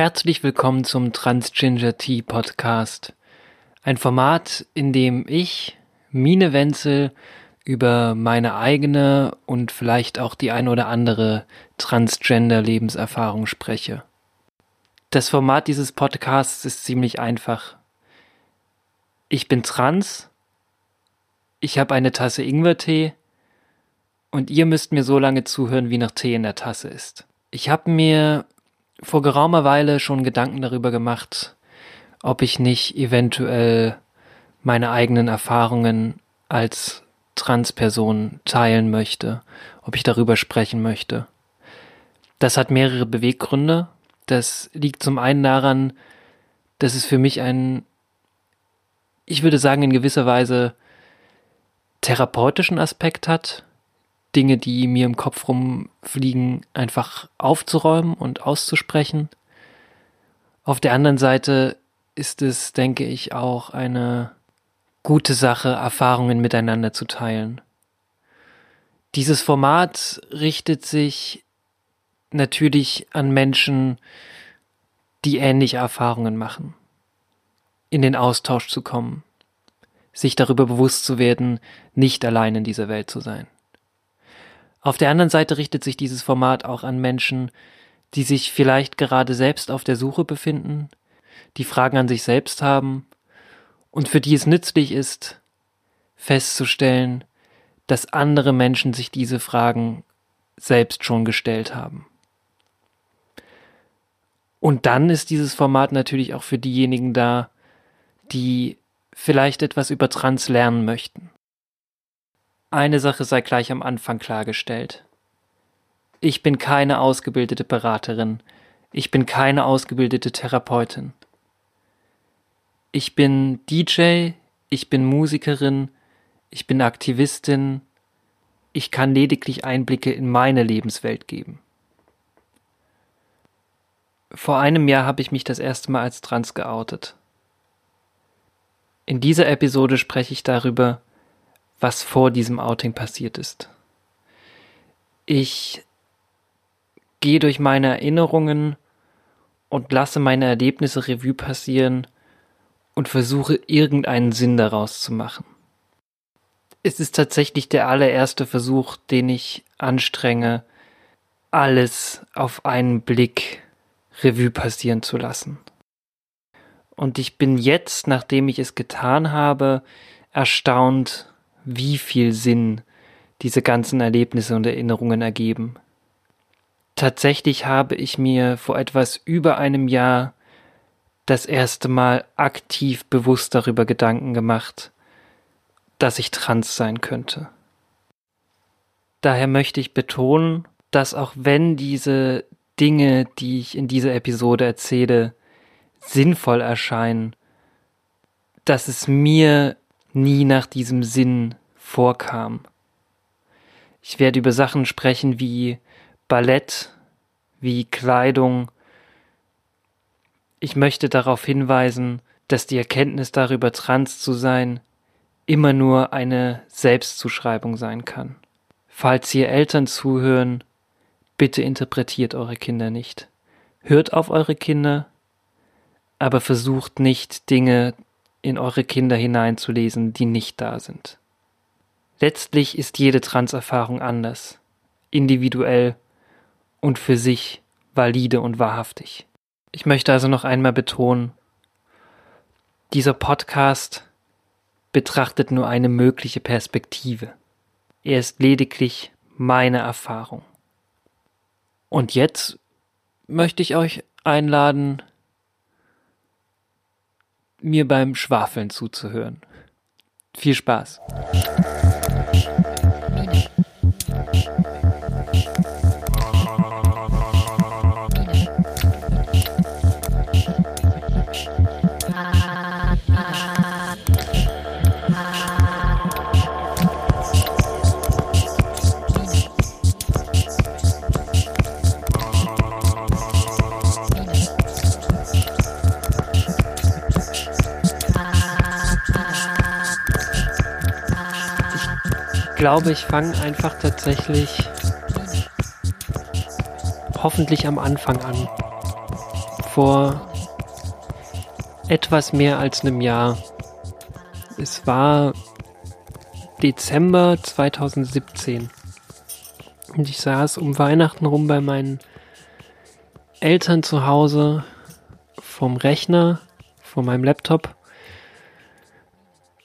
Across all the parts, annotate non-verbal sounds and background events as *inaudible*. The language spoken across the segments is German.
Herzlich willkommen zum Transginger Tea Podcast. Ein Format, in dem ich, Mine Wenzel, über meine eigene und vielleicht auch die ein oder andere Transgender-Lebenserfahrung spreche. Das Format dieses Podcasts ist ziemlich einfach. Ich bin trans, ich habe eine Tasse Ingwertee und ihr müsst mir so lange zuhören, wie noch Tee in der Tasse ist. Ich habe mir vor geraumer Weile schon Gedanken darüber gemacht, ob ich nicht eventuell meine eigenen Erfahrungen als Transperson teilen möchte, ob ich darüber sprechen möchte. Das hat mehrere Beweggründe. Das liegt zum einen daran, dass es für mich ein, ich würde sagen, in gewisser Weise therapeutischen Aspekt hat, Dinge, die mir im Kopf rumfliegen, einfach aufzuräumen und auszusprechen. Auf der anderen Seite ist es, denke ich, auch eine gute Sache, Erfahrungen miteinander zu teilen. Dieses Format richtet sich natürlich an Menschen, die ähnliche Erfahrungen machen, in den Austausch zu kommen, sich darüber bewusst zu werden, nicht allein in dieser Welt zu sein. Auf der anderen Seite richtet sich dieses Format auch an Menschen, die sich vielleicht gerade selbst auf der Suche befinden, die Fragen an sich selbst haben und für die es nützlich ist, festzustellen, dass andere Menschen sich diese Fragen selbst schon gestellt haben. Und dann ist dieses Format natürlich auch für diejenigen da, die vielleicht etwas über Trans lernen möchten. Eine Sache sei gleich am Anfang klargestellt. Ich bin keine ausgebildete Beraterin, ich bin keine ausgebildete Therapeutin. Ich bin DJ, ich bin Musikerin, ich bin Aktivistin, ich kann lediglich Einblicke in meine Lebenswelt geben. Vor einem Jahr habe ich mich das erste Mal als trans geoutet. In dieser Episode spreche ich darüber, was vor diesem Outing passiert ist. Ich gehe durch meine Erinnerungen und lasse meine Erlebnisse Revue passieren und versuche irgendeinen Sinn daraus zu machen. Es ist tatsächlich der allererste Versuch, den ich anstrenge, alles auf einen Blick Revue passieren zu lassen. Und ich bin jetzt, nachdem ich es getan habe, erstaunt, wie viel Sinn diese ganzen Erlebnisse und Erinnerungen ergeben. Tatsächlich habe ich mir vor etwas über einem Jahr das erste Mal aktiv bewusst darüber Gedanken gemacht, dass ich trans sein könnte. Daher möchte ich betonen, dass auch wenn diese Dinge, die ich in dieser Episode erzähle, sinnvoll erscheinen, dass es mir nie nach diesem Sinn vorkam. Ich werde über Sachen sprechen wie Ballett, wie Kleidung, ich möchte darauf hinweisen, dass die Erkenntnis darüber, trans zu sein, immer nur eine Selbstzuschreibung sein kann. Falls ihr Eltern zuhören, bitte interpretiert eure Kinder nicht. Hört auf eure Kinder, aber versucht nicht Dinge in eure Kinder hineinzulesen, die nicht da sind. Letztlich ist jede Transerfahrung anders, individuell und für sich valide und wahrhaftig. Ich möchte also noch einmal betonen, dieser Podcast betrachtet nur eine mögliche Perspektive. Er ist lediglich meine Erfahrung. Und jetzt möchte ich euch einladen, mir beim Schwafeln zuzuhören. Viel Spaß. Glaube, ich fange einfach tatsächlich hoffentlich am Anfang an. vor etwas mehr als einem Jahr. Es war Dezember 2017. Und ich saß um Weihnachten rum bei meinen Eltern zu Hause vom Rechner, vor meinem Laptop.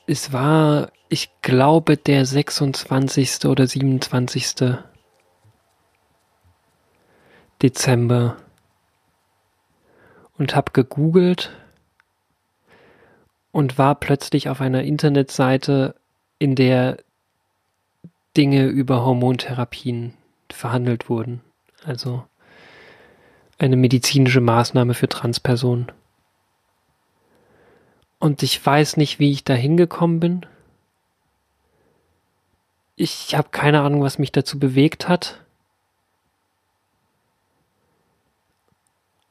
Es war, ich glaube, der 26. oder 27. Dezember und habe gegoogelt und war plötzlich auf einer Internetseite, in der Dinge über Hormontherapien verhandelt wurden. Also eine medizinische Maßnahme für Transpersonen. Und ich weiß nicht, wie ich da hingekommen bin. Ich habe keine Ahnung, was mich dazu bewegt hat.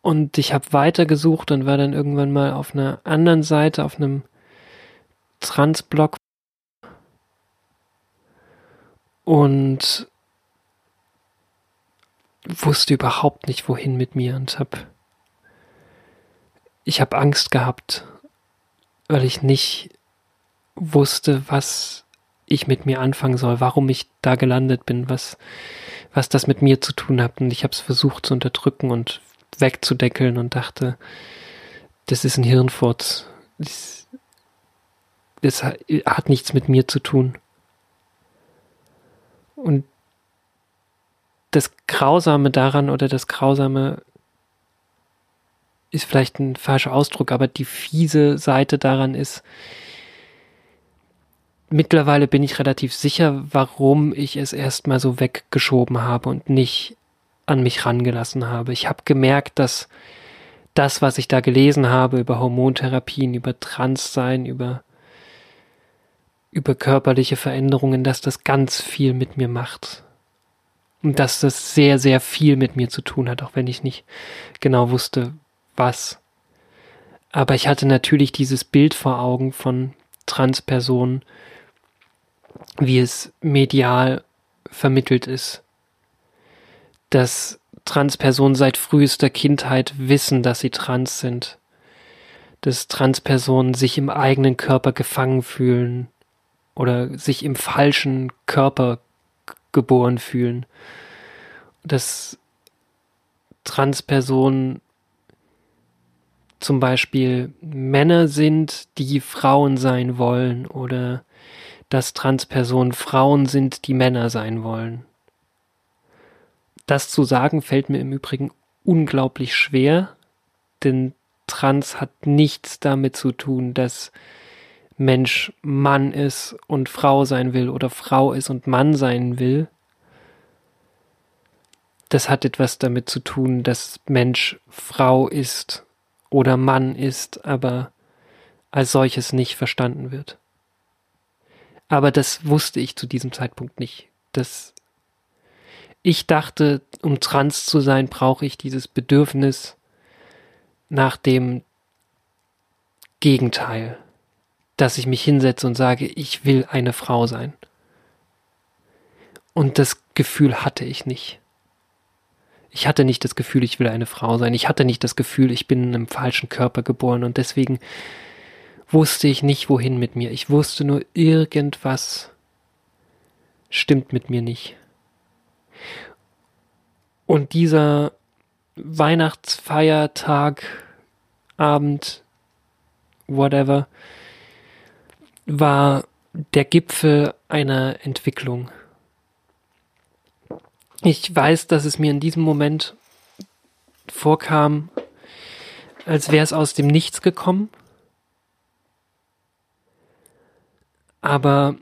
Und ich habe weitergesucht und war dann irgendwann mal auf einer anderen Seite, auf einem Transblog. Und wusste überhaupt nicht, wohin mit mir und habe ich habe Angst gehabt, weil ich nicht wusste, was ich mit mir anfangen soll, warum ich da gelandet bin, was was das mit mir zu tun hat und ich habe es versucht zu unterdrücken und wegzudeckeln und dachte, das ist ein Hirnfurz. Das, das hat nichts mit mir zu tun. Und das Grausame daran oder das Grausame ist vielleicht ein falscher Ausdruck, aber die fiese Seite daran ist, mittlerweile bin ich relativ sicher, warum ich es erstmal so weggeschoben habe und nicht an mich rangelassen habe. Ich habe gemerkt, dass das, was ich da gelesen habe über Hormontherapien, über Transsein, über über körperliche Veränderungen, dass das ganz viel mit mir macht. Und dass das sehr, sehr viel mit mir zu tun hat, auch wenn ich nicht genau wusste, was. Aber ich hatte natürlich dieses Bild vor Augen von Transpersonen, wie es medial vermittelt ist dass Transpersonen seit frühester Kindheit wissen, dass sie trans sind. Dass Transpersonen sich im eigenen Körper gefangen fühlen oder sich im falschen Körper geboren fühlen. Dass Transpersonen zum Beispiel Männer sind, die Frauen sein wollen oder dass Transpersonen Frauen sind, die Männer sein wollen. Das zu sagen fällt mir im Übrigen unglaublich schwer, denn Trans hat nichts damit zu tun, dass Mensch Mann ist und Frau sein will oder Frau ist und Mann sein will. Das hat etwas damit zu tun, dass Mensch Frau ist oder Mann ist, aber als solches nicht verstanden wird. Aber das wusste ich zu diesem Zeitpunkt nicht. Das ich dachte, um trans zu sein, brauche ich dieses Bedürfnis nach dem Gegenteil, dass ich mich hinsetze und sage, ich will eine Frau sein. Und das Gefühl hatte ich nicht. Ich hatte nicht das Gefühl, ich will eine Frau sein. Ich hatte nicht das Gefühl, ich bin in einem falschen Körper geboren und deswegen wusste ich nicht, wohin mit mir. Ich wusste nur, irgendwas stimmt mit mir nicht. Und dieser Weihnachtsfeiertag, Abend, whatever, war der Gipfel einer Entwicklung. Ich weiß, dass es mir in diesem Moment vorkam, als wäre es aus dem Nichts gekommen. Aber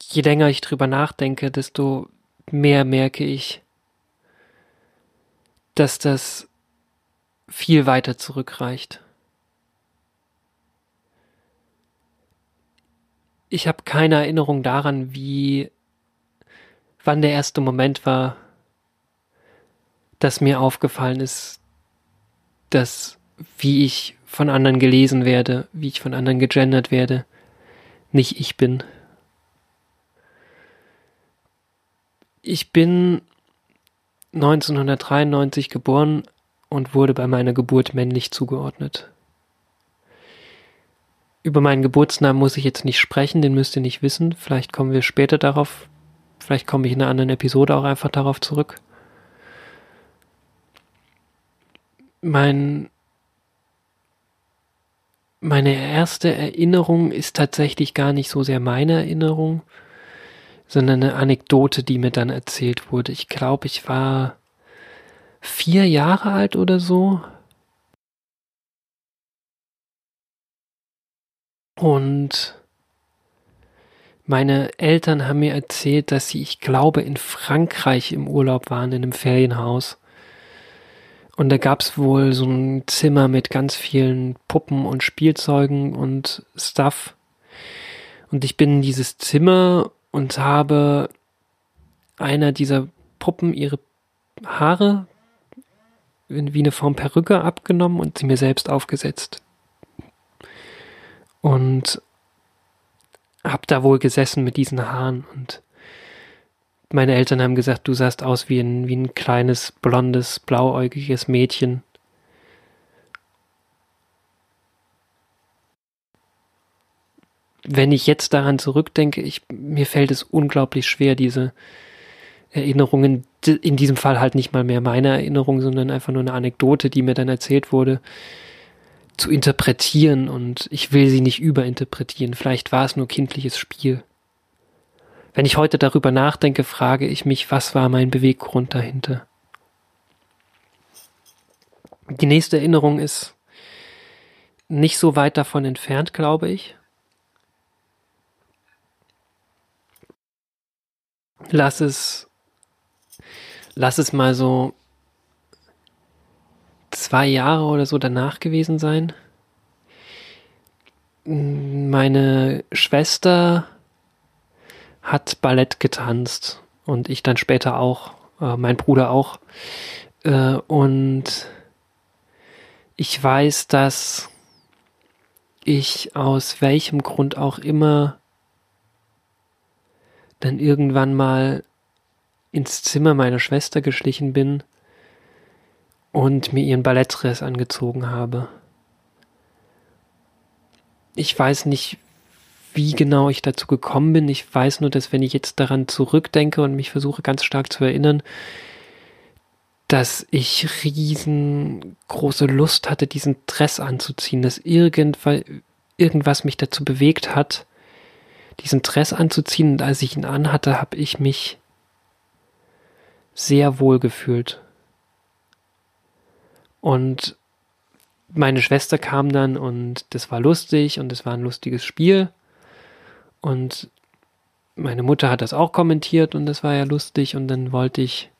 je länger ich drüber nachdenke, desto mehr merke ich, dass das viel weiter zurückreicht. Ich habe keine Erinnerung daran, wie wann der erste Moment war, dass mir aufgefallen ist, dass wie ich von anderen gelesen werde, wie ich von anderen gegendert werde, nicht ich bin. Ich bin 1993 geboren und wurde bei meiner Geburt männlich zugeordnet. Über meinen Geburtsnamen muss ich jetzt nicht sprechen, den müsst ihr nicht wissen. Vielleicht kommen wir später darauf, vielleicht komme ich in einer anderen Episode auch einfach darauf zurück. Mein, meine erste Erinnerung ist tatsächlich gar nicht so sehr meine Erinnerung, sondern eine Anekdote, die mir dann erzählt wurde. Ich glaube, ich war vier Jahre alt oder so. Und meine Eltern haben mir erzählt, dass sie, ich glaube, in Frankreich im Urlaub waren, in einem Ferienhaus. Und da gab's wohl so ein Zimmer mit ganz vielen Puppen und Spielzeugen und Stuff. Und ich bin in dieses Zimmer und habe einer dieser Puppen ihre Haare wie eine Form Perücke abgenommen und sie mir selbst aufgesetzt. Und hab da wohl gesessen mit diesen Haaren und meine Eltern haben gesagt, du sahst aus wie ein, wie ein kleines, blondes, blauäugiges Mädchen. Wenn ich jetzt daran zurückdenke, ich, mir fällt es unglaublich schwer, diese Erinnerungen, in diesem Fall halt nicht mal mehr meine Erinnerung, sondern einfach nur eine Anekdote, die mir dann erzählt wurde, zu interpretieren und ich will sie nicht überinterpretieren. Vielleicht war es nur kindliches Spiel. Wenn ich heute darüber nachdenke, frage ich mich, was war mein Beweggrund dahinter? Die nächste Erinnerung ist nicht so weit davon entfernt, glaube ich. Lass es lass es mal so zwei Jahre oder so danach gewesen sein. Meine Schwester hat Ballett getanzt und ich dann später auch, äh, mein Bruder auch. Äh, und ich weiß, dass ich aus welchem Grund auch immer dann irgendwann mal ins Zimmer meiner Schwester geschlichen bin und mir ihren Ballettdress angezogen habe. Ich weiß nicht, wie genau ich dazu gekommen bin. Ich weiß nur, dass wenn ich jetzt daran zurückdenke und mich versuche ganz stark zu erinnern, dass ich riesengroße Lust hatte, diesen Dress anzuziehen, dass irgendwas, mich dazu bewegt hat, diesen Dress anzuziehen. Und als ich ihn anhatte, habe ich mich sehr wohl gefühlt. Und meine Schwester kam dann und das war lustig und es war ein lustiges Spiel. Und meine Mutter hat das auch kommentiert und das war ja lustig und dann wollte ich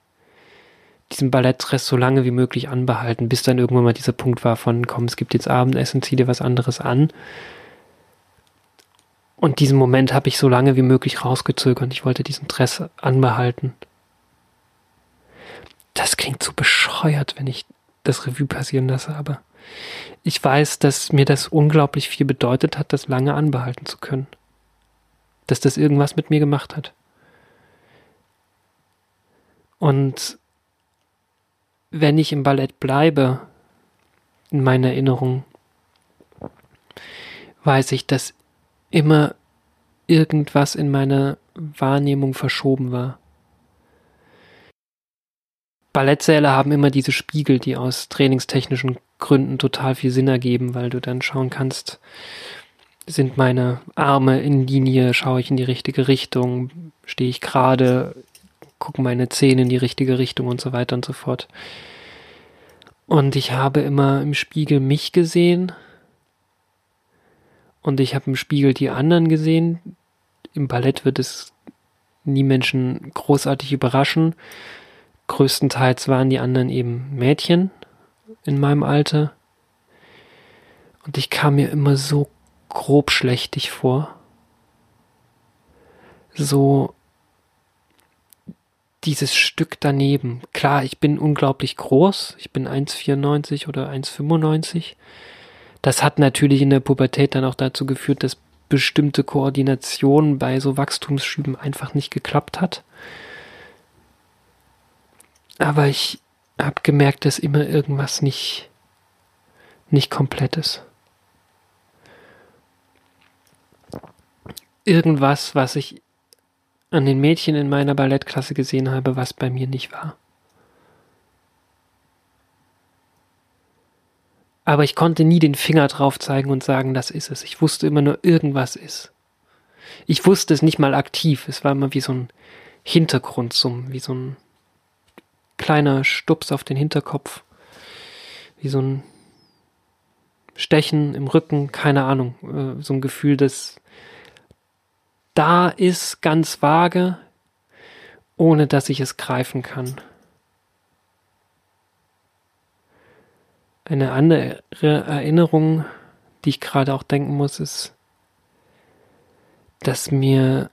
diesen Ballettdress so lange wie möglich anbehalten, bis dann irgendwann mal dieser Punkt war von, komm, es gibt jetzt Abendessen, zieh dir was anderes an. Und diesen Moment habe ich so lange wie möglich rausgezögert. Ich wollte diesen Dress anbehalten das klingt so bescheuert, wenn ich das Revue passieren lasse, aber ich weiß, dass mir das unglaublich viel bedeutet hat, das lange anbehalten zu können. Dass das irgendwas mit mir gemacht hat. Und wenn ich im Ballett bleibe, in meiner Erinnerung, weiß ich, dass immer irgendwas in meiner Wahrnehmung verschoben war. Ballettsäle haben immer diese Spiegel, die aus trainingstechnischen Gründen total viel Sinn ergeben, weil du dann schauen kannst, sind meine Arme in Linie, schaue ich in die richtige Richtung, stehe ich gerade, gucken meine Zähne in die richtige Richtung und so weiter und so fort. Und ich habe immer im Spiegel mich gesehen und ich habe im Spiegel die anderen gesehen. Im Ballett wird es nie Menschen großartig überraschen größtenteils waren die anderen eben Mädchen in meinem Alter. Und ich kam mir immer so grob schlechtig vor. So dieses Stück daneben. Klar, ich bin unglaublich groß. Ich bin 1,94 oder 1,95. Das hat natürlich in der Pubertät dann auch dazu geführt, dass bestimmte Koordination bei so Wachstumsschüben einfach nicht geklappt hat. Aber ich habe gemerkt, dass immer irgendwas nicht, nicht komplett ist. Irgendwas, was ich an den Mädchen in meiner Ballettklasse gesehen habe, was bei mir nicht war. Aber ich konnte nie den Finger drauf zeigen und sagen, das ist es. Ich wusste immer nur, irgendwas ist. Ich wusste es nicht mal aktiv. Es war immer wie so ein Hintergrundsummen, wie so ein kleiner Stups auf den Hinterkopf, wie so ein Stechen im Rücken, keine Ahnung, äh, so ein Gefühl, das da ist, ganz vage, ohne dass ich es greifen kann. Eine andere Erinnerung, die ich gerade auch denken muss, ist, dass mir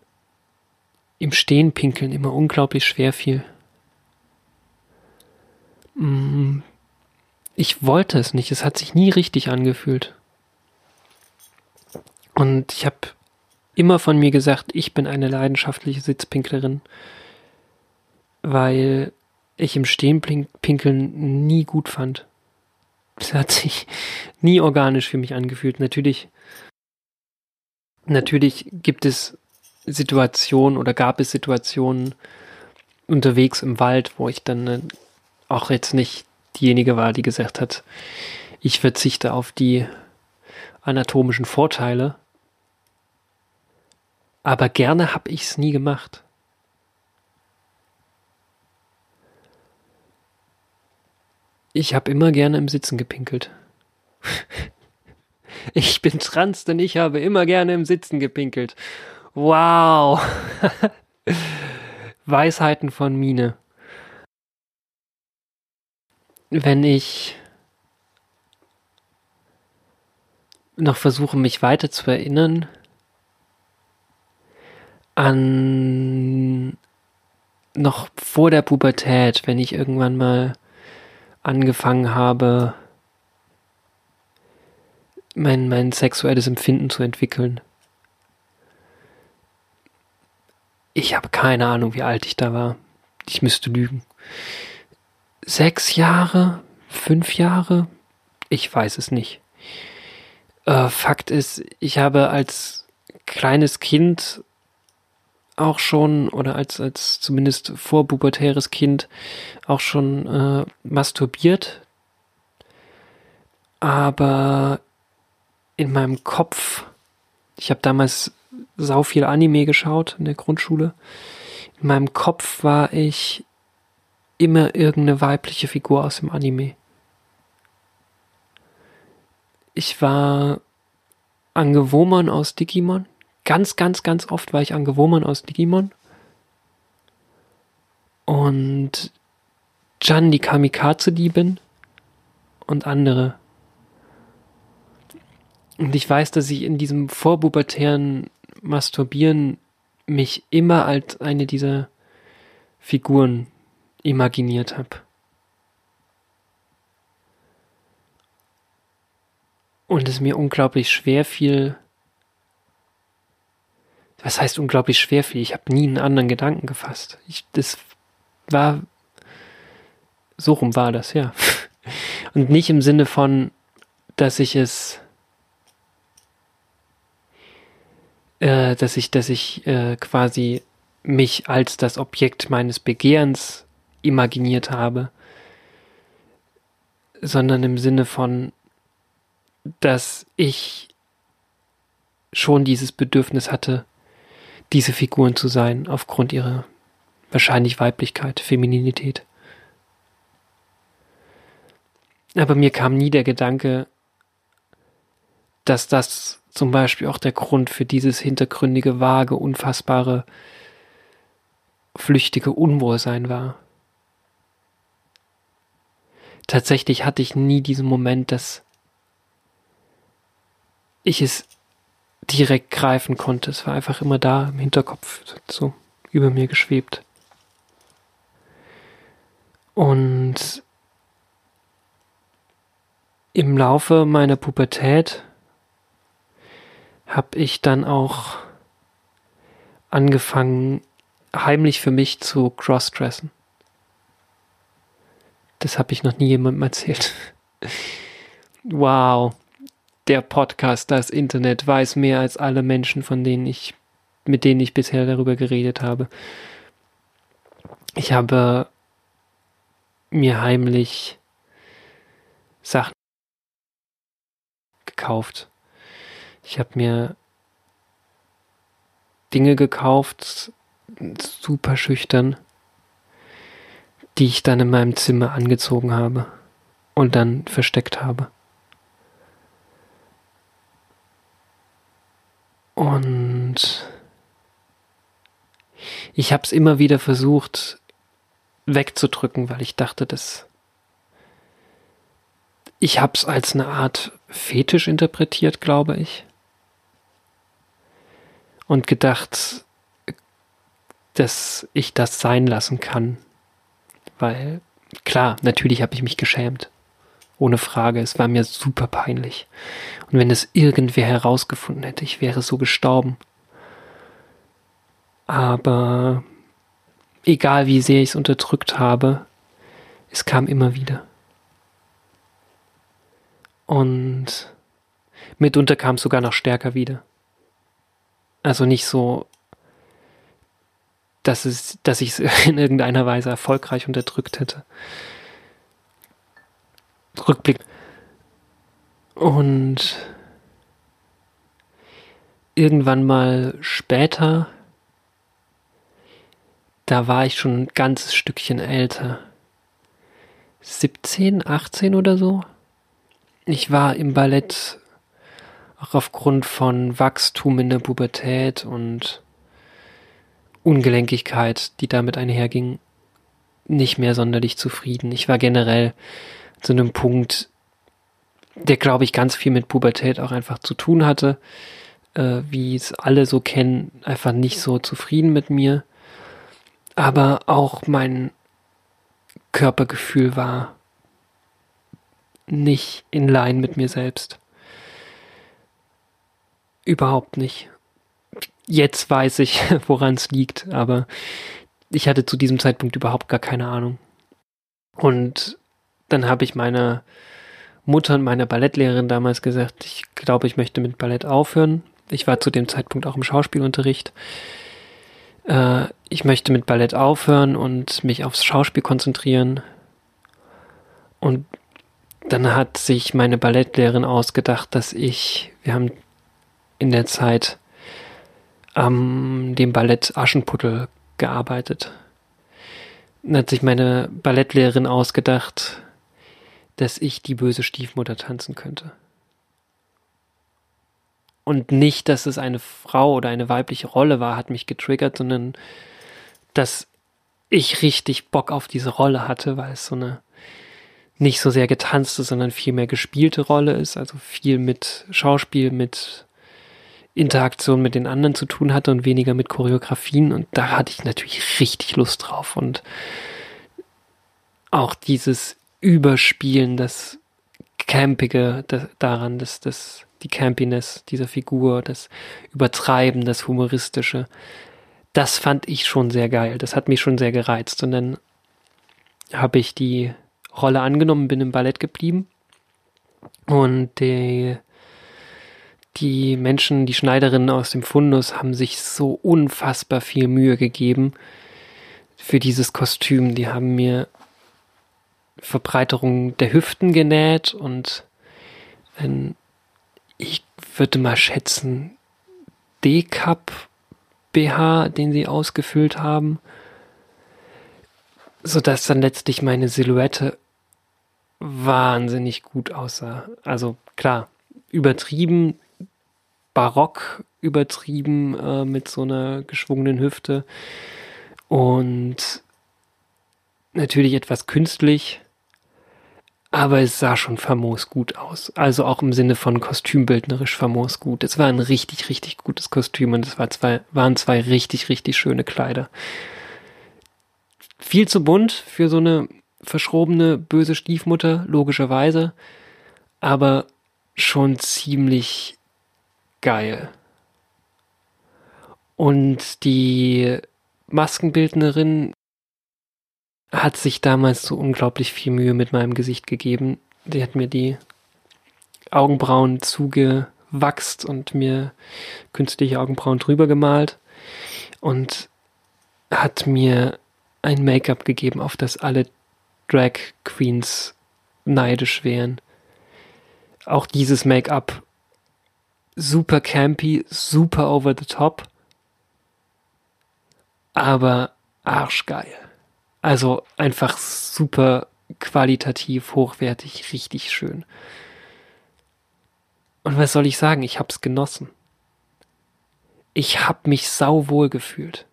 im Stehen pinkeln immer unglaublich schwer fiel. Mm, ich wollte es nicht, es hat sich nie richtig angefühlt. Und ich habe immer von mir gesagt, ich bin eine leidenschaftliche Sitzpinklerin, weil ich im Stehen pinkeln nie gut fand. Es hat sich nie organisch für mich angefühlt. Natürlich, natürlich gibt es Situationen oder gab es Situationen unterwegs im Wald, wo ich dann äh, auch jetzt nicht diejenige war, die gesagt hat, ich verzichte auf die anatomischen Vorteile. Aber gerne habe ich es nie gemacht. Ich habe immer gerne im Sitzen gepinkelt. *laughs* ich bin trans, denn ich habe immer gerne im Sitzen gepinkelt. Wow. *laughs* Weisheiten von Mine. Wenn ich noch versuche, mich weiter zu erinnern an noch vor der Pubertät, wenn ich irgendwann mal angefangen habe, mein, mein sexuelles Empfinden zu entwickeln. Ich habe keine Ahnung, wie alt ich da war. Ich müsste lügen. Sechs Jahre? Fünf Jahre? Ich weiß es nicht. Äh, Fakt ist, ich habe als kleines Kind auch schon oder als, als zumindest vorpubertäres Kind auch schon äh, masturbiert. Aber in meinem Kopf, ich habe damals sau viel Anime geschaut in der Grundschule. In meinem Kopf war ich immer irgendeine weibliche Figur aus dem Anime. Ich war Angewomon aus Digimon. Ganz, ganz, ganz oft war ich Angewomon aus Digimon. Und Jan die Kamikaze-Diebin und andere. Und ich weiß, dass ich in diesem vorpubertären Masturbieren mich immer als eine dieser Figuren imaginiert habe. Und es mir unglaublich schwer fiel, was heißt unglaublich schwer fiel? Ich habe nie einen anderen Gedanken gefasst. Ich, das war, so rum war das, ja. *laughs* Und nicht im Sinne von, dass ich es, äh, dass ich, dass ich äh, quasi mich als das Objekt meines Begehrens imaginiert habe, sondern im Sinne von, dass ich schon dieses Bedürfnis hatte, diese Figuren zu sein, aufgrund ihrer wahrscheinlich Weiblichkeit, Femininität. Aber mir kam nie der Gedanke, dass das zum Beispiel auch der Grund für dieses hintergründige, vage, unfassbare, flüchtige Unwohlsein war. Tatsächlich hatte ich nie diesen Moment, dass ich es direkt greifen konnte. Es war einfach immer da im Hinterkopf, so über mir geschwebt. Und im Laufe meiner Pubertät habe ich dann auch angefangen, heimlich für mich zu crossdressen. Das habe ich noch nie jemandem erzählt. *laughs* Wow. Der Podcast, das Internet weiß mehr als alle Menschen, von denen ich, mit denen ich bisher darüber geredet habe. Ich habe mir heimlich Sachen gekauft. Ich habe mir Dinge gekauft, super schüchtern, die ich dann in meinem Zimmer angezogen habe und dann versteckt habe. Und ich habe es immer wieder versucht wegzudrücken, weil ich dachte, dass ich habe es als eine Art Fetisch interpretiert, glaube ich. Und gedacht, dass ich das sein lassen kann. Weil, klar, natürlich habe ich mich geschämt. Ohne Frage, es war mir super peinlich. Und wenn es irgendwer herausgefunden hätte, ich wäre so gestorben. Aber egal wie sehr ich es unterdrückt habe, es kam immer wieder. Und mitunter kam es sogar noch stärker wieder. Also nicht so, dass es, dass ich es *laughs* in irgendeiner Weise erfolgreich unterdrückt hätte. Rückblick. Und irgendwann mal später, da war ich schon ein ganzes Stückchen älter. 17, 18 oder so. Ich war im Ballett auch aufgrund von Wachstum in der Pubertät und Ungelenkigkeit, die damit einherging, nicht mehr sonderlich zufrieden. Ich war generell zu einem Punkt, der, glaube ich, ganz viel mit Pubertät auch einfach zu tun hatte, äh, wie es alle so kennen, einfach nicht so zufrieden mit mir. Aber auch mein Körpergefühl war nicht in Line mit mir selbst. Überhaupt nicht. Jetzt weiß ich, *laughs* woran es liegt, aber ich hatte zu diesem Zeitpunkt überhaupt gar keine Ahnung. Und dann habe ich meiner Mutter und meiner Ballettlehrerin damals gesagt, ich glaube, ich möchte mit Ballett aufhören. Ich war zu dem Zeitpunkt auch im Schauspielunterricht. Äh, ich möchte mit Ballett aufhören und mich aufs Schauspiel konzentrieren. Und dann hat sich meine Ballettlehrerin ausgedacht, dass ich, wir haben in der Zeit am dem Ballett Aschenputtel gearbeitet. Dann hat sich meine Ballettlehrerin ausgedacht, dass ich die böse Stiefmutter tanzen könnte. Und nicht, dass es eine Frau oder eine weibliche Rolle war, hat mich getriggert, sondern dass ich richtig Bock auf diese Rolle hatte, weil es so eine nicht so sehr getanzte, sondern viel mehr gespielte Rolle ist, also viel mit Schauspiel, mit Interaktion mit den anderen zu tun hatte und weniger mit Choreografien. Und da hatte ich natürlich richtig Lust drauf. Und auch dieses Überspielen, das Campige daran, das, das, die Campiness dieser Figur, das Übertreiben, das Humoristische, das fand ich schon sehr geil. Das hat mich schon sehr gereizt. Und dann habe ich die Rolle angenommen, bin im Ballett geblieben. Und die, die Menschen, die Schneiderinnen aus dem Fundus haben sich so unfassbar viel Mühe gegeben für dieses Kostüm. Die haben mir Verbreiterung der Hüften genäht und ein, ich würde mal schätzen, D-Cup BH, den sie ausgefüllt haben, sodass dann letztlich meine Silhouette wahnsinnig gut aussah. Also klar, übertrieben, barock übertrieben äh, mit so einer geschwungenen Hüfte und natürlich etwas künstlich, aber es sah schon famos gut aus. Also auch im Sinne von kostümbildnerisch famos gut. Es war ein richtig, richtig gutes Kostüm und es war zwei, waren zwei richtig, richtig schöne Kleider. Viel zu bunt für so eine verschrobene, böse Stiefmutter, logischerweise, aber schon ziemlich geil. Und die Maskenbildnerin hat sich damals so unglaublich viel Mühe mit meinem Gesicht gegeben. Die hat mir die Augenbrauen zugewachst und mir künstliche Augenbrauen drüber gemalt und hat mir ein Make-up gegeben, auf das alle Drag Queens neidisch wären. Auch dieses Make-up super campy, super over the top, aber arschgeil. Also einfach super qualitativ, hochwertig, richtig schön. Und was soll ich sagen? Ich hab's genossen. Ich hab mich sauwohl gefühlt.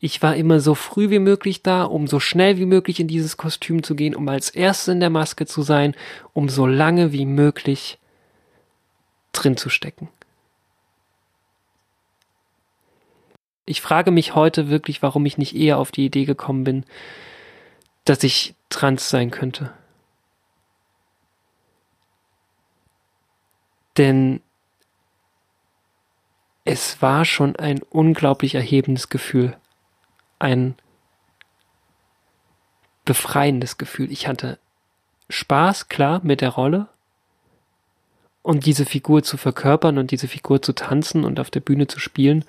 Ich war immer so früh wie möglich da, um so schnell wie möglich in dieses Kostüm zu gehen, um als Erste in der Maske zu sein, um so lange wie möglich drin zu stecken. Ich frage mich heute wirklich, warum ich nicht eher auf die Idee gekommen bin, dass ich trans sein könnte. Denn es war schon ein unglaublich erhebendes Gefühl, ein befreiendes Gefühl. Ich hatte Spaß, klar, mit der Rolle und diese Figur zu verkörpern und diese Figur zu tanzen und auf der Bühne zu spielen.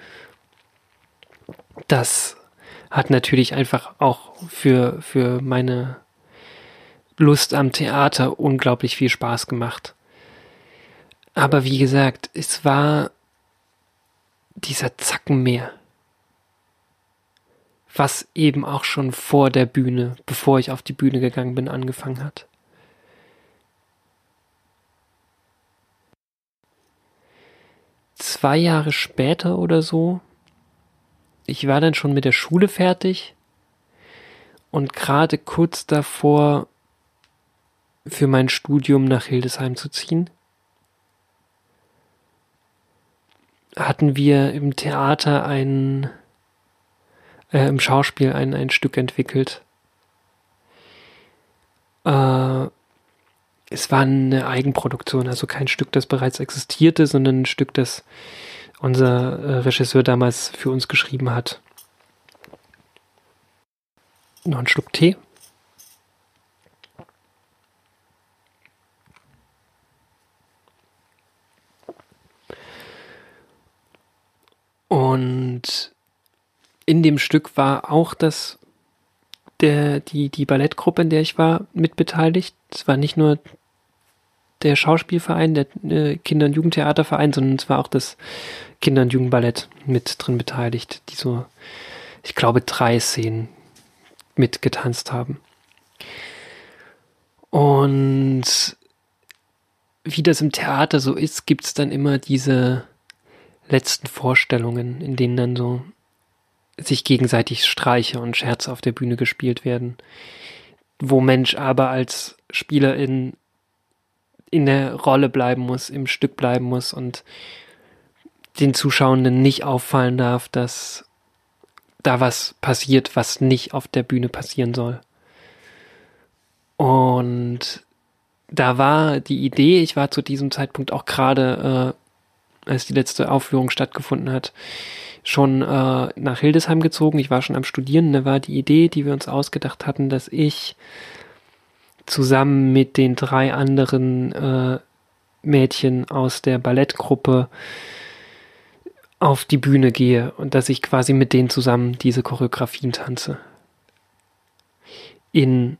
Das hat natürlich einfach auch für, für meine Lust am Theater unglaublich viel Spaß gemacht. Aber wie gesagt, es war dieser Zacken mehr was eben auch schon vor der Bühne, bevor ich auf die Bühne gegangen bin, angefangen hat. Zwei Jahre später oder so, ich war dann schon mit der Schule fertig und gerade kurz davor, für mein Studium nach Hildesheim zu ziehen, hatten wir im Theater einen äh, im Schauspiel ein, ein Stück entwickelt. Äh, es war eine Eigenproduktion, also kein Stück, das bereits existierte, sondern ein Stück, das unser äh, Regisseur damals für uns geschrieben hat. Noch ein Schluck Tee. Und in dem Stück war auch das der, die, die Ballettgruppe, in der ich war, mitbeteiligt. Es war nicht nur der Schauspielverein, der äh, Kinder- und Jugendtheaterverein, sondern es war auch das Kinder- und Jugendballett mit drin beteiligt, die so, ich glaube, drei Szenen mitgetanzt haben. Und wie das im Theater so ist, gibt es dann immer diese letzten Vorstellungen, in denen dann so sich gegenseitig Streiche und Scherze auf der Bühne gespielt werden, wo Mensch aber als Spielerin in der Rolle bleiben muss, im Stück bleiben muss und den Zuschauenden nicht auffallen darf, dass da was passiert, was nicht auf der Bühne passieren soll. Und da war die Idee, ich war zu diesem Zeitpunkt auch gerade, äh, als die letzte Aufführung stattgefunden hat, schon äh, nach Hildesheim gezogen. Ich war schon am Studieren. Da war die Idee, die wir uns ausgedacht hatten, dass ich zusammen mit den drei anderen äh, Mädchen aus der Ballettgruppe auf die Bühne gehe und dass ich quasi mit denen zusammen diese Choreografien tanze. In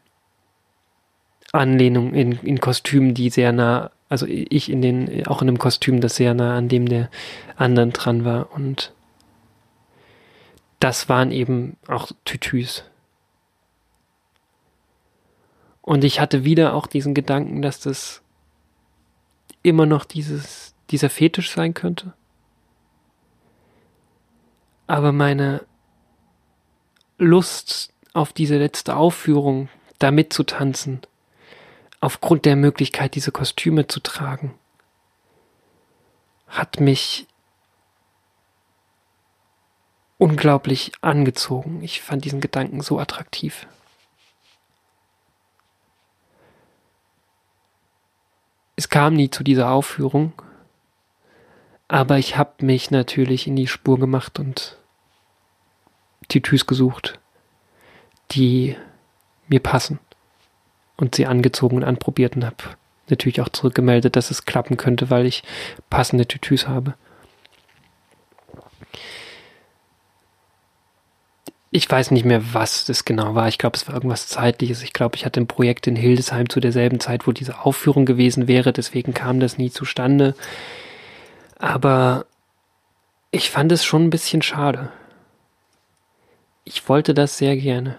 Anlehnung, in, in Kostümen, die sehr nah, also ich in den, auch in einem Kostüm, das sehr nah an dem der anderen dran war und das waren eben auch Tütüs. Und ich hatte wieder auch diesen Gedanken, dass das immer noch dieses, dieser Fetisch sein könnte. Aber meine Lust auf diese letzte Aufführung, da mitzutanzen, aufgrund der Möglichkeit, diese Kostüme zu tragen, hat mich unglaublich angezogen. Ich fand diesen Gedanken so attraktiv. Es kam nie zu dieser Aufführung, aber ich habe mich natürlich in die Spur gemacht und Tütüs gesucht, die mir passen. Und sie angezogen und anprobiert und habe natürlich auch zurückgemeldet, dass es klappen könnte, weil ich passende Tütüs habe. Ich weiß nicht mehr, was das genau war. Ich glaube, es war irgendwas Zeitliches. Ich glaube, ich hatte ein Projekt in Hildesheim zu derselben Zeit, wo diese Aufführung gewesen wäre. Deswegen kam das nie zustande. Aber ich fand es schon ein bisschen schade. Ich wollte das sehr gerne.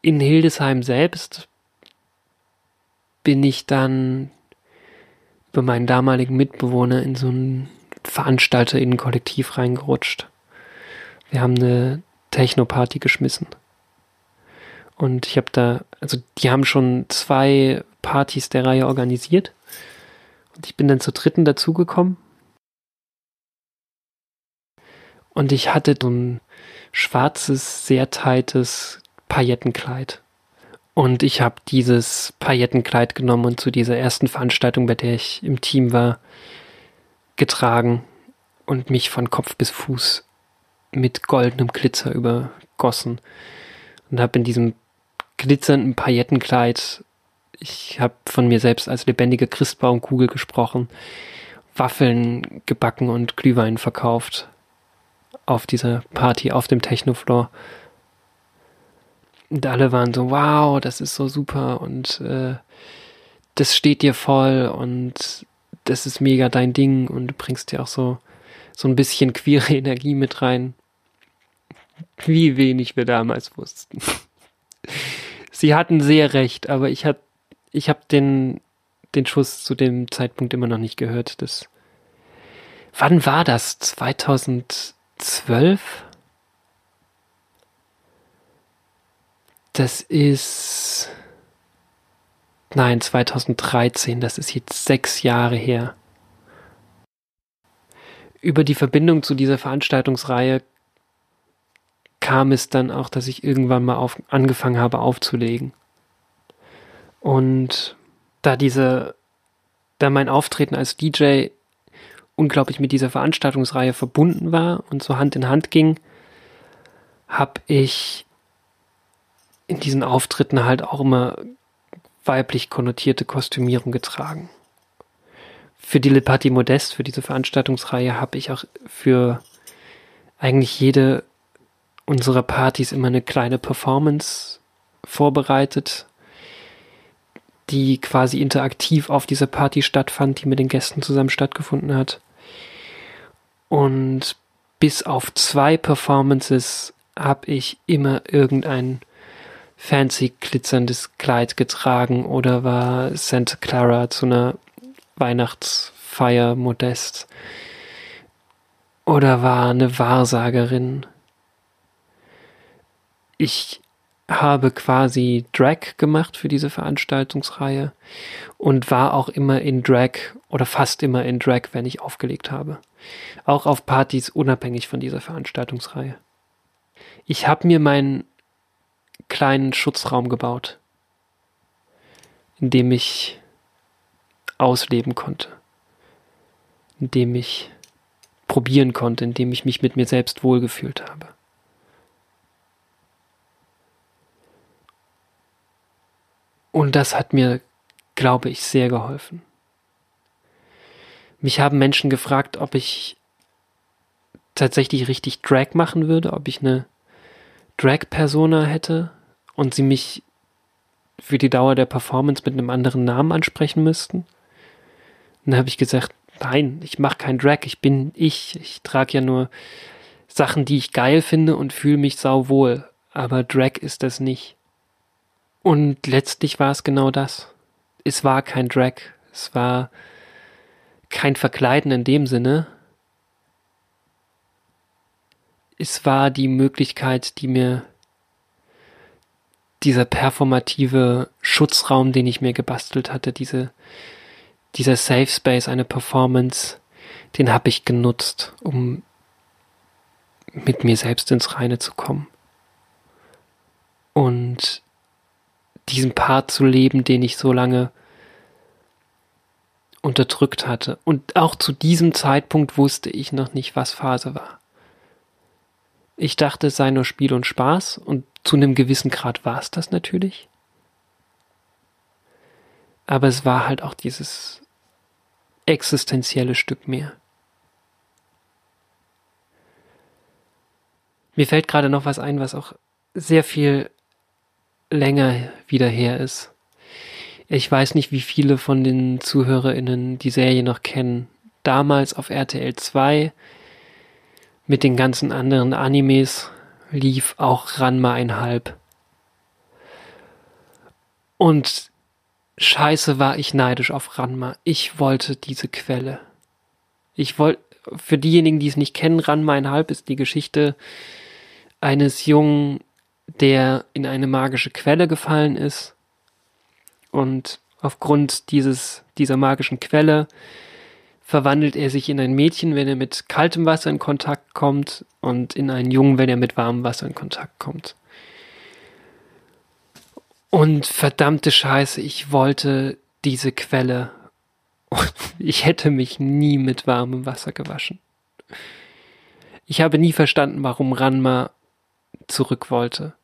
In Hildesheim selbst bin ich dann über meinen damaligen Mitbewohner in so ein VeranstalterInnen-Kollektiv reingerutscht. Wir haben eine Techno-Party geschmissen. Und ich habe da, also die haben schon zwei Partys der Reihe organisiert. Und ich bin dann zur dritten dazugekommen. Und ich hatte so ein schwarzes, sehr tightes Paillettenkleid. Und ich habe dieses Paillettenkleid genommen und zu dieser ersten Veranstaltung, bei der ich im Team war, getragen und mich von Kopf bis Fuß mit goldenem Glitzer übergossen und habe in diesem glitzernden Paillettenkleid, ich habe von mir selbst als lebendige Christbaumkugel gesprochen, Waffeln gebacken und Glühwein verkauft auf dieser Party auf dem Technofloor. Und alle waren so, wow, das ist so super und äh, das steht dir voll und das ist mega dein Ding und du bringst dir auch so, so ein bisschen queere *laughs* Energie mit rein. Wie wenig wir damals wussten. *laughs* Sie hatten sehr recht, aber ich hab, ich hab den, den Schuss zu dem Zeitpunkt immer noch nicht gehört. Das, wann war das? 2012? Das ist Nein, 2013, das ist jetzt sechs Jahre her. Über die Verbindung zu dieser Veranstaltungsreihe kam es dann auch, dass ich irgendwann mal auf, angefangen habe aufzulegen. Und da diese, da mein Auftreten als DJ unglaublich mit dieser Veranstaltungsreihe verbunden war und so Hand in Hand ging, habe ich in diesen Auftritten halt auch immer weiblich konnotierte Kostümierung getragen. Für die Le Party Modeste, für diese Veranstaltungsreihe, habe ich auch für eigentlich jede unserer Partys immer eine kleine Performance vorbereitet, die quasi interaktiv auf dieser Party stattfand, die mit den Gästen zusammen stattgefunden hat. Und bis auf zwei Performances habe ich immer irgendein fancy glitzerndes Kleid getragen oder war Santa Clara zu einer Weihnachtsfeier modest oder war eine Wahrsagerin. Ich habe quasi Drag gemacht für diese Veranstaltungsreihe und war auch immer in Drag oder fast immer in Drag, wenn ich aufgelegt habe. Auch auf Partys unabhängig von dieser Veranstaltungsreihe. Ich habe mir meinen kleinen Schutzraum gebaut, in dem ich ausleben konnte, in dem ich probieren konnte, in dem ich mich mit mir selbst wohlgefühlt habe. Und das hat mir, glaube ich, sehr geholfen. Mich haben Menschen gefragt, ob ich tatsächlich richtig Drag machen würde, ob ich eine Drag-Persona hätte, und sie mich für die Dauer der Performance mit einem anderen Namen ansprechen müssten. dann habe ich gesagt, nein, ich mache kein Drag, ich bin ich. Ich trage ja nur Sachen, die ich geil finde und fühle mich sauwohl. Aber Drag ist das nicht. Und letztlich war es genau das. Es war kein Drag. Es war kein Verkleiden in dem Sinne. Es war die Möglichkeit, die mir dieser performative Schutzraum, den ich mir gebastelt hatte, diese, dieser Safe Space, eine Performance, den habe ich genutzt, um mit mir selbst ins Reine zu kommen. Und diesen Part zu leben, den ich so lange unterdrückt hatte. Und auch zu diesem Zeitpunkt wusste ich noch nicht, was Phase war. Ich dachte, es sei nur Spiel und Spaß und zu einem gewissen Grad war es das natürlich. Aber es war halt auch dieses existenzielle Stück mehr. Mir fällt gerade noch was ein, was auch sehr viel länger wieder her ist. Ich weiß nicht, wie viele von den ZuhörerInnen die Serie noch kennen. Damals auf RTL 2 mit den ganzen anderen Animes lief auch Ranma einhalb. Und scheiße war ich neidisch auf Ranma. Ich wollte diese Quelle. Ich wollte, für diejenigen, die es nicht kennen, Ranma einhalb ist die Geschichte eines Jungen, der in eine magische Quelle gefallen ist und aufgrund dieses, dieser magischen Quelle verwandelt er sich in ein Mädchen, wenn er mit kaltem Wasser in Kontakt kommt und in einen Jungen, wenn er mit warmem Wasser in Kontakt kommt. Und verdammte Scheiße, ich wollte diese Quelle. Und *laughs* ich hätte mich nie mit warmem Wasser gewaschen. Ich habe nie verstanden, warum Ranma zurück wollte.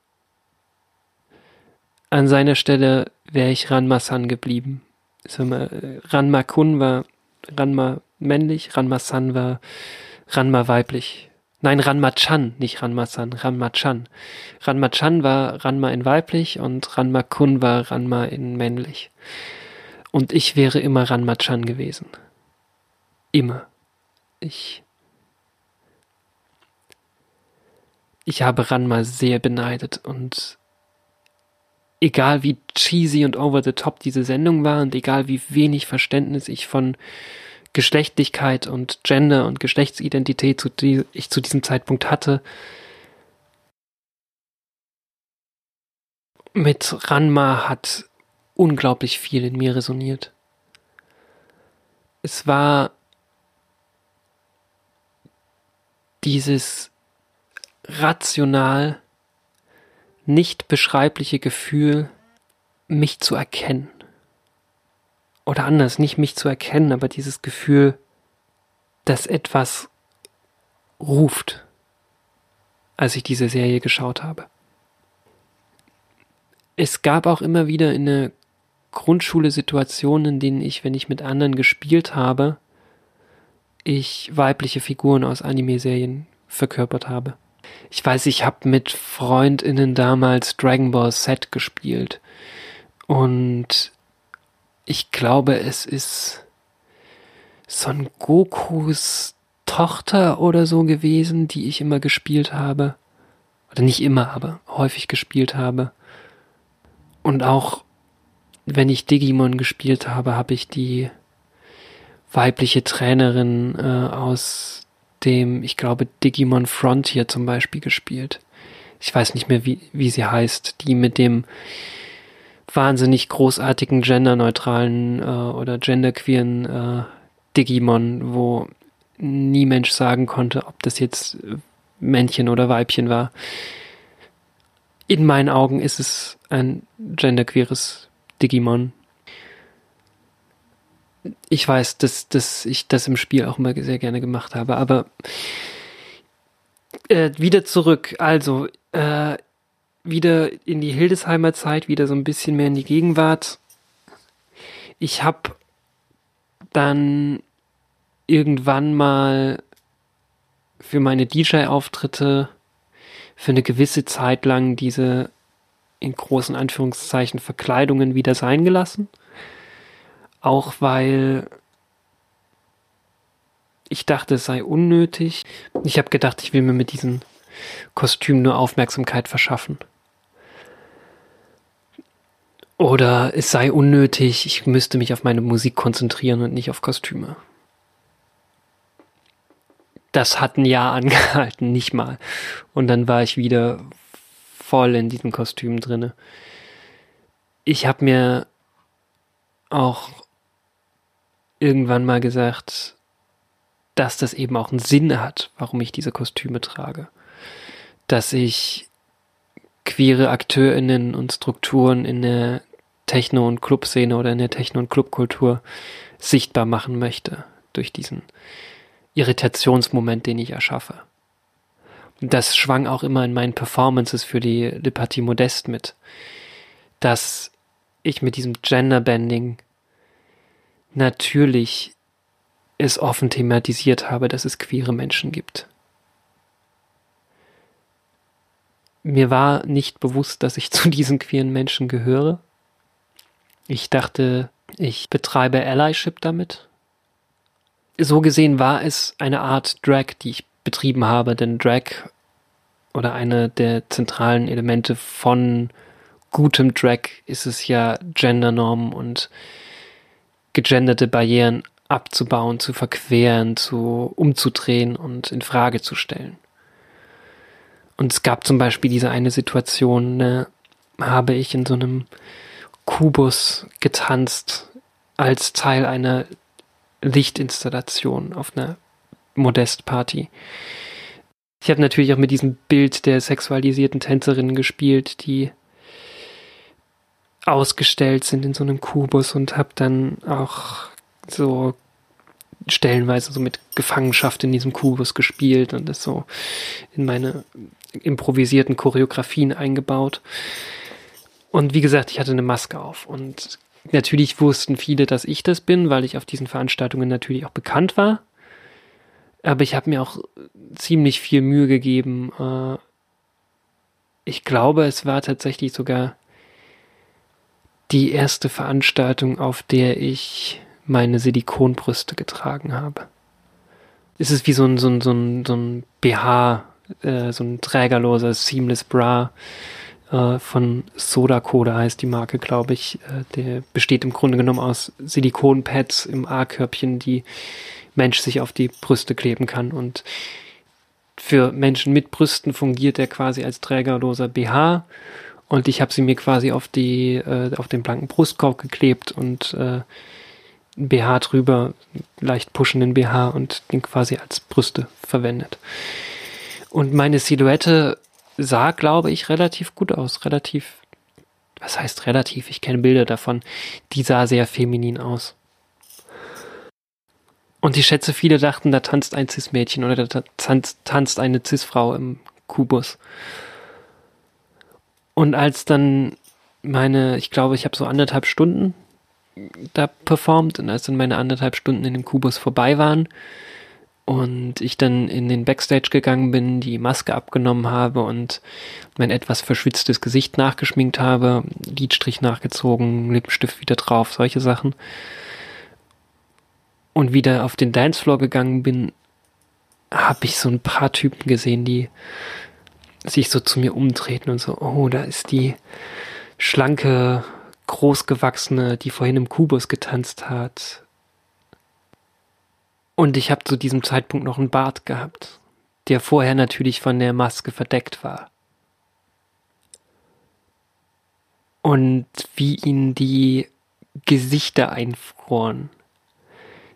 An seiner Stelle wäre ich Ranma-san geblieben. Ranma Kun war Ranma männlich, Ranma San war Ranma weiblich. Nein, Ranma Chan, nicht Ranma San, Ranma Chan. Ranma Chan war Ranma in weiblich und Ranma Kun war Ranma in männlich. Und ich wäre immer Ranma Chan gewesen. Immer. Ich. Ich habe Ranma sehr beneidet und egal wie cheesy und over the top diese Sendung war und egal wie wenig Verständnis ich von Geschlechtlichkeit und Gender und Geschlechtsidentität zu die, ich zu diesem Zeitpunkt hatte, mit Ranma hat unglaublich viel in mir resoniert. Es war dieses rational nicht beschreibliche Gefühl, mich zu erkennen. Oder anders, nicht mich zu erkennen, aber dieses Gefühl, dass etwas ruft, als ich diese Serie geschaut habe. Es gab auch immer wieder in der Grundschule Situationen, in denen ich, wenn ich mit anderen gespielt habe, ich weibliche Figuren aus Anime-Serien verkörpert habe. Ich weiß, ich habe mit Freundinnen damals Dragon Ball Z gespielt. Und ich glaube, es ist Son Gokus Tochter oder so gewesen, die ich immer gespielt habe. Oder nicht immer, aber häufig gespielt habe. Und auch wenn ich Digimon gespielt habe, habe ich die weibliche Trainerin äh, aus dem, ich glaube, Digimon Frontier zum Beispiel gespielt. Ich weiß nicht mehr, wie, wie sie heißt. Die mit dem wahnsinnig großartigen genderneutralen äh, oder genderqueeren äh, Digimon, wo nie Mensch sagen konnte, ob das jetzt Männchen oder Weibchen war. In meinen Augen ist es ein genderqueeres Digimon ich weiß, dass, dass ich das im Spiel auch immer sehr gerne gemacht habe, aber äh, wieder zurück. Also, äh, wieder in die Hildesheimer Zeit, wieder so ein bisschen mehr in die Gegenwart. Ich habe dann irgendwann mal für meine DJ-Auftritte für eine gewisse Zeit lang diese in großen Anführungszeichen Verkleidungen wieder sein gelassen. Auch weil ich dachte, es sei unnötig. Ich habe gedacht, ich will mir mit diesem Kostüm nur Aufmerksamkeit verschaffen. Oder es sei unnötig, ich müsste mich auf meine Musik konzentrieren und nicht auf Kostüme. Das hat ein Jahr *laughs* angehalten, nicht mal. Und dann war ich wieder voll in diesem Kostüm drinne. Ich habe mir auch irgendwann mal gesagt, dass das eben auch einen Sinn hat, warum ich diese Kostüme trage. Dass ich queere AkteurInnen und Strukturen in der Techno- und Clubszene oder in der Techno- und Clubkultur sichtbar machen möchte durch diesen Irritationsmoment, den ich erschaffe. das schwang auch immer in meinen Performances für die Le Partie Modeste mit, dass ich mit diesem Genderbending natürlich es offen thematisiert habe, dass es queere Menschen gibt. Mir war nicht bewusst, dass ich *laughs* zu diesen queeren Menschen gehöre. Ich dachte, ich betreibe Allyship damit. So gesehen war es eine Art Drag, die ich betrieben habe, denn Drag oder eine der zentralen Elemente von gutem Drag ist es ja, Gendernormen und gegenderte Barrieren abzubauen, zu verqueren, zu umzudrehen und in Frage zu stellen. Und es gab zum Beispiel diese eine Situation, ne, habe ich in so einem Kubus getanzt als Teil einer Lichtinstallation auf einer Modestparty. Ich habe natürlich auch mit diesem Bild der sexualisierten Tänzerinnen gespielt, die ausgestellt sind in so einem Kubus und habe dann auch so stellenweise so mit Gefangenschaft in diesem Kubus gespielt und das so in meine improvisierten Choreografien eingebaut. Und wie gesagt, ich hatte eine Maske auf und natürlich wussten viele, dass ich das bin, weil ich auf diesen Veranstaltungen natürlich auch bekannt war. Aber ich habe mir auch ziemlich viel Mühe gegeben. Äh, ich glaube, es war tatsächlich sogar die erste Veranstaltung, auf der ich meine Silikonbrüste getragen habe. Es ist wie so ein, so ein, so ein, so ein BH, äh, so ein trägerloser Seamless Bra äh, von Soda Coda heißt die Marke, glaube ich. Äh, der besteht im Grunde genommen aus Silikonpads im A-Körbchen, die Mensch sich auf die Brüste kleben kann. Und für Menschen mit Brüsten fungiert er quasi als trägerloser BH. Und ich habe sie mir quasi auf die, äh, auf den blanken Brustkorb geklebt und äh, BH drüber, leicht pushenden BH und den quasi als Brüste verwendet. Und meine Silhouette sah, glaube ich, relativ gut aus. Relativ, was heißt relativ? Ich kenne Bilder davon. Die sah sehr feminin aus. Und ich schätze, viele dachten, da tanzt ein Cis-Mädchen oder da tanzt, tanzt eine Cis-Frau im Kubus. Und als dann meine, ich glaube, ich habe so anderthalb Stunden da performt und als dann meine anderthalb Stunden in dem Kubus vorbei waren und ich dann in den Backstage gegangen bin, die Maske abgenommen habe und mein etwas verschwitztes Gesicht nachgeschminkt habe, Lidstrich nachgezogen, Lippenstift wieder drauf, solche Sachen. Und wieder auf den Dancefloor gegangen bin, habe ich so ein paar Typen gesehen, die sich so zu mir umtreten und so, oh, da ist die schlanke Großgewachsene, die vorhin im Kubus getanzt hat. Und ich habe zu diesem Zeitpunkt noch einen Bart gehabt, der vorher natürlich von der Maske verdeckt war. Und wie ihnen die Gesichter einfroren.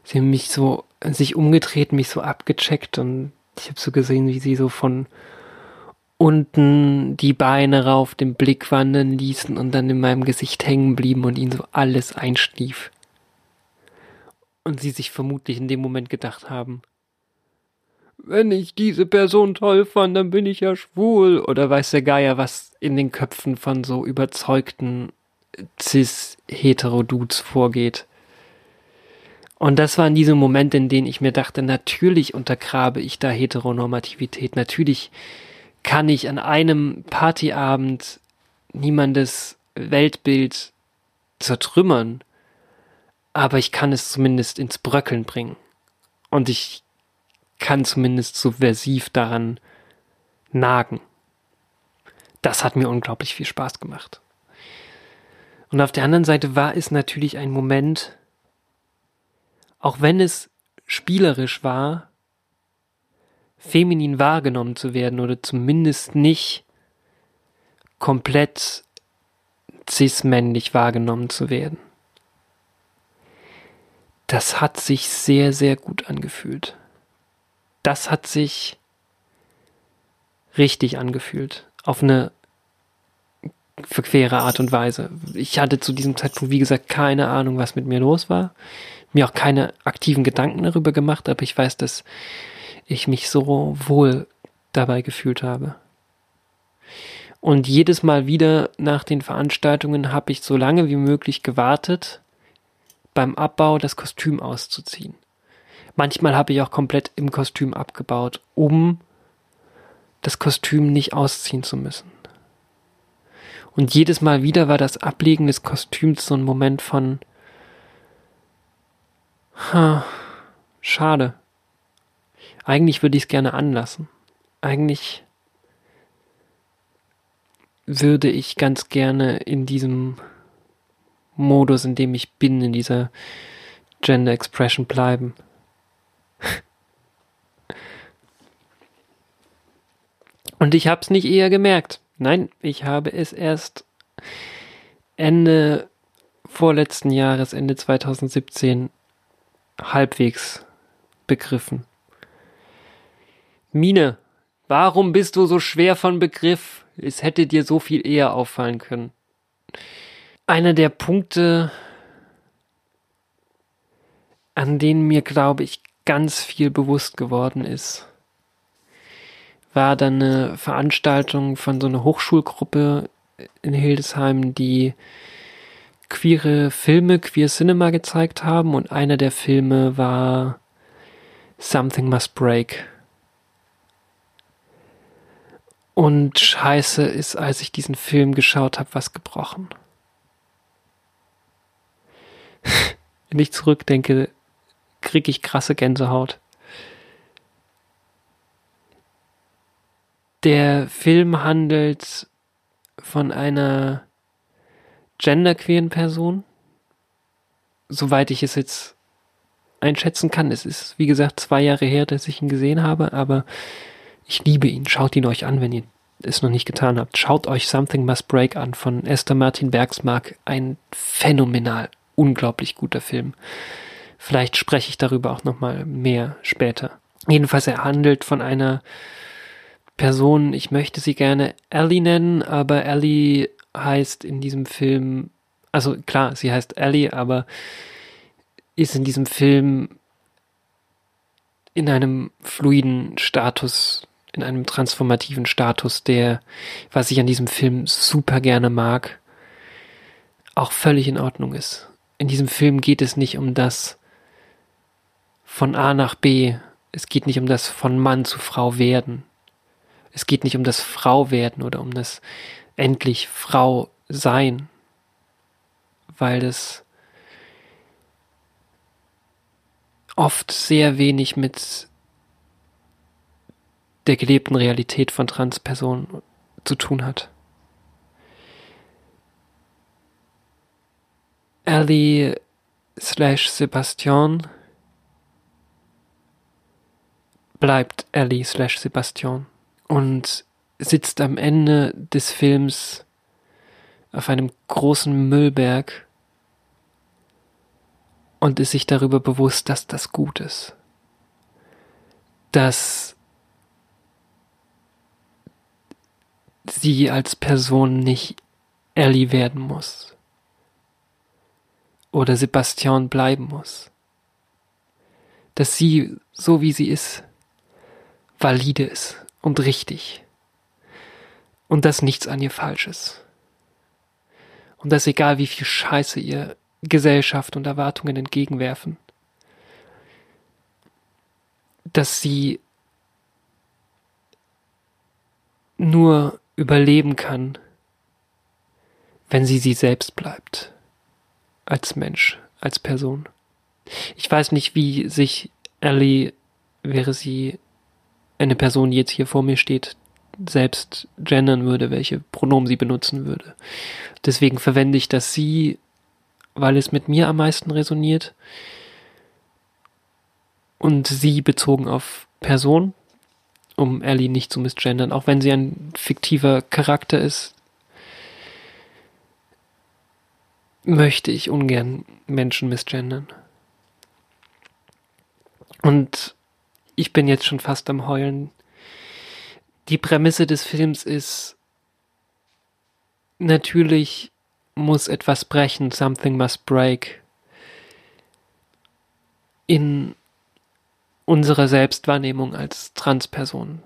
Sie haben mich so sich umgedreht, mich so abgecheckt und ich habe so gesehen, wie sie so von unten die Beine rauf, den Blick wandern ließen und dann in meinem Gesicht hängen blieben und ihn so alles einschlief. Und sie sich vermutlich in dem Moment gedacht haben, wenn ich diese Person toll fand, dann bin ich ja schwul. Oder weiß der Geier, was in den Köpfen von so überzeugten cis-hetero-Dudes vorgeht. Und das waren diese Momente, in denen ich mir dachte, natürlich untergrabe ich da Heteronormativität. Natürlich kann ich an einem Partyabend niemandes Weltbild zertrümmern, aber ich kann es zumindest ins Bröckeln bringen. Und ich kann zumindest subversiv daran nagen. Das hat mir unglaublich viel Spaß gemacht. Und auf der anderen Seite war es natürlich ein Moment, auch wenn es spielerisch war, feminin wahrgenommen zu werden oder zumindest nicht komplett cis-männlich wahrgenommen zu werden. Das hat sich sehr, sehr gut angefühlt. Das hat sich richtig angefühlt. Auf eine verquere Art und Weise. Ich hatte zu diesem Zeitpunkt, wie gesagt, keine Ahnung, was mit mir los war. Mir auch keine aktiven Gedanken darüber gemacht, aber ich weiß, dass ich mich so wohl dabei gefühlt habe. Und jedes Mal wieder nach den Veranstaltungen habe ich so lange wie möglich gewartet, beim Abbau das Kostüm auszuziehen. Manchmal habe ich auch komplett im Kostüm abgebaut, um das Kostüm nicht ausziehen zu müssen. Und jedes Mal wieder war das Ablegen des Kostüms so ein Moment von, ha, schade. Eigentlich würde ich es gerne anlassen. Eigentlich würde ich ganz gerne in diesem Modus, in dem ich bin, in dieser Gender Expression bleiben. *laughs* Und ich habe es nicht eher gemerkt. Nein, ich habe es erst Ende vorletzten Jahres, Ende 2017, halbwegs begriffen. Mine, warum bist du so schwer von Begriff? Es hätte dir so viel eher auffallen können. Einer der Punkte, an denen mir, glaube ich, ganz viel bewusst geworden ist, war dann eine Veranstaltung von so einer Hochschulgruppe in Hildesheim, die queere Filme, queer Cinema gezeigt haben und einer der Filme war Something Must Break. Und scheiße ist, als ich diesen Film geschaut habe, was gebrochen. *laughs* Wenn ich zurückdenke, kriege ich krasse Gänsehaut. Der Film handelt von einer genderqueeren Person, soweit ich es jetzt einschätzen kann. Es ist, wie gesagt, zwei Jahre her, dass ich ihn gesehen habe, aber ich liebe ihn. Schaut ihn euch an, wenn ihr es noch nicht getan habt. Schaut euch Something Must Break an von Esther Martin Bergsmark. Ein phänomenal, unglaublich guter Film. Vielleicht spreche ich darüber auch nochmal mehr später. Jedenfalls er handelt von einer Person, ich möchte sie gerne Ellie nennen, aber Ellie heißt in diesem Film, also klar, sie heißt Ellie, aber ist in diesem Film in einem fluiden Status in einem transformativen Status, der, was ich an diesem Film super gerne mag, auch völlig in Ordnung ist. In diesem Film geht es nicht um das von A nach B. Es geht nicht um das von Mann zu Frau werden. Es geht nicht um das Frau werden oder um das endlich Frau sein, weil das oft sehr wenig mit der gelebten Realität von Transpersonen zu tun hat. Ellie slash Sebastian bleibt Ellie slash Sebastian und sitzt am Ende des Films auf einem großen Müllberg und ist sich darüber bewusst, dass das gut ist. Dass sie als Person nicht Ellie werden muss. Oder Sebastian bleiben muss. Dass sie, so wie sie ist, valide ist und richtig. Und dass nichts an ihr falsch ist. Und dass egal wie viel Scheiße ihr Gesellschaft und Erwartungen entgegenwerfen, dass sie nur überleben kann, wenn sie sie selbst bleibt. Als Mensch, als Person. Ich weiß nicht, wie sich Ellie, wäre sie eine Person, die jetzt hier vor mir steht, selbst gendern würde, welche Pronomen sie benutzen würde. Deswegen verwende ich das sie, weil es mit mir am meisten resoniert. Und sie bezogen auf Person, um Ellie nicht zu misgendern, auch wenn sie ein fiktiver Charakter ist, möchte ich ungern Menschen misgendern. Und ich bin jetzt schon fast am Heulen. Die Prämisse des Films ist, natürlich muss etwas brechen, something must break. In unserer Selbstwahrnehmung als Transperson.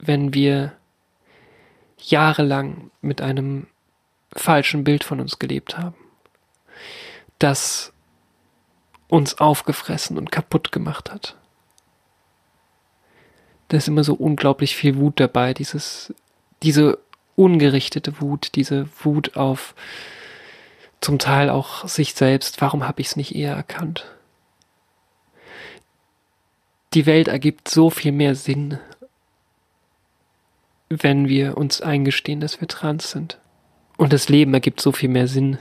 wenn wir jahrelang mit einem falschen Bild von uns gelebt haben, das uns aufgefressen und kaputt gemacht hat. Da ist immer so unglaublich viel Wut dabei, dieses, diese ungerichtete Wut, diese Wut auf zum Teil auch sich selbst, warum habe ich es nicht eher erkannt? Die Welt ergibt so viel mehr Sinn, wenn wir uns eingestehen, dass wir trans sind. Und das Leben ergibt so viel mehr Sinn,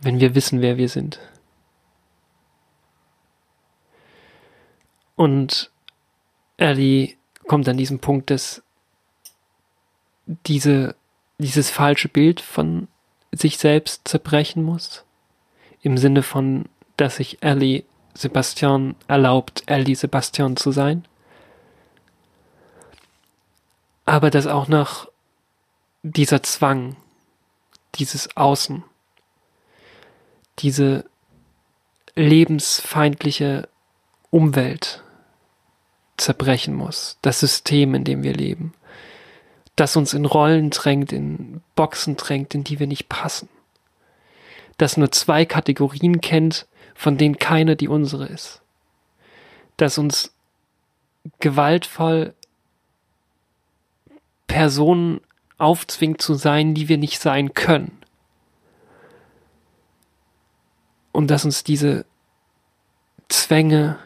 wenn wir wissen, wer wir sind. Und Ellie kommt an diesem Punkt, dass diese, dieses falsche Bild von sich selbst zerbrechen muss. Im Sinne von, dass sich Ellie Sebastian erlaubt, Ellie Sebastian zu sein. Aber dass auch noch dieser Zwang, dieses Außen, diese lebensfeindliche Umwelt zerbrechen muss, das System, in dem wir leben, das uns in Rollen drängt, in Boxen drängt, in die wir nicht passen, das nur zwei Kategorien kennt, von denen keine die unsere ist, das uns gewaltvoll Personen aufzwingt zu sein, die wir nicht sein können. Und dass uns diese Zwänge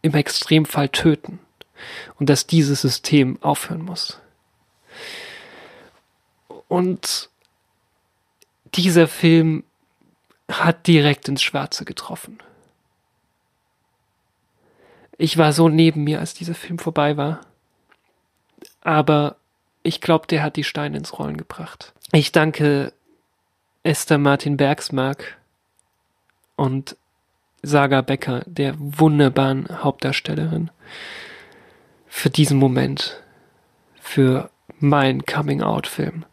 im Extremfall töten und dass dieses System aufhören muss. Und dieser Film hat direkt ins Schwarze getroffen. Ich war so neben mir, als dieser Film vorbei war. Aber ich glaube, der hat die Steine ins Rollen gebracht. Ich danke Esther Martin Bergsmark und Saga Becker, der wunderbaren Hauptdarstellerin, für diesen Moment, für meinen Coming-out-Film.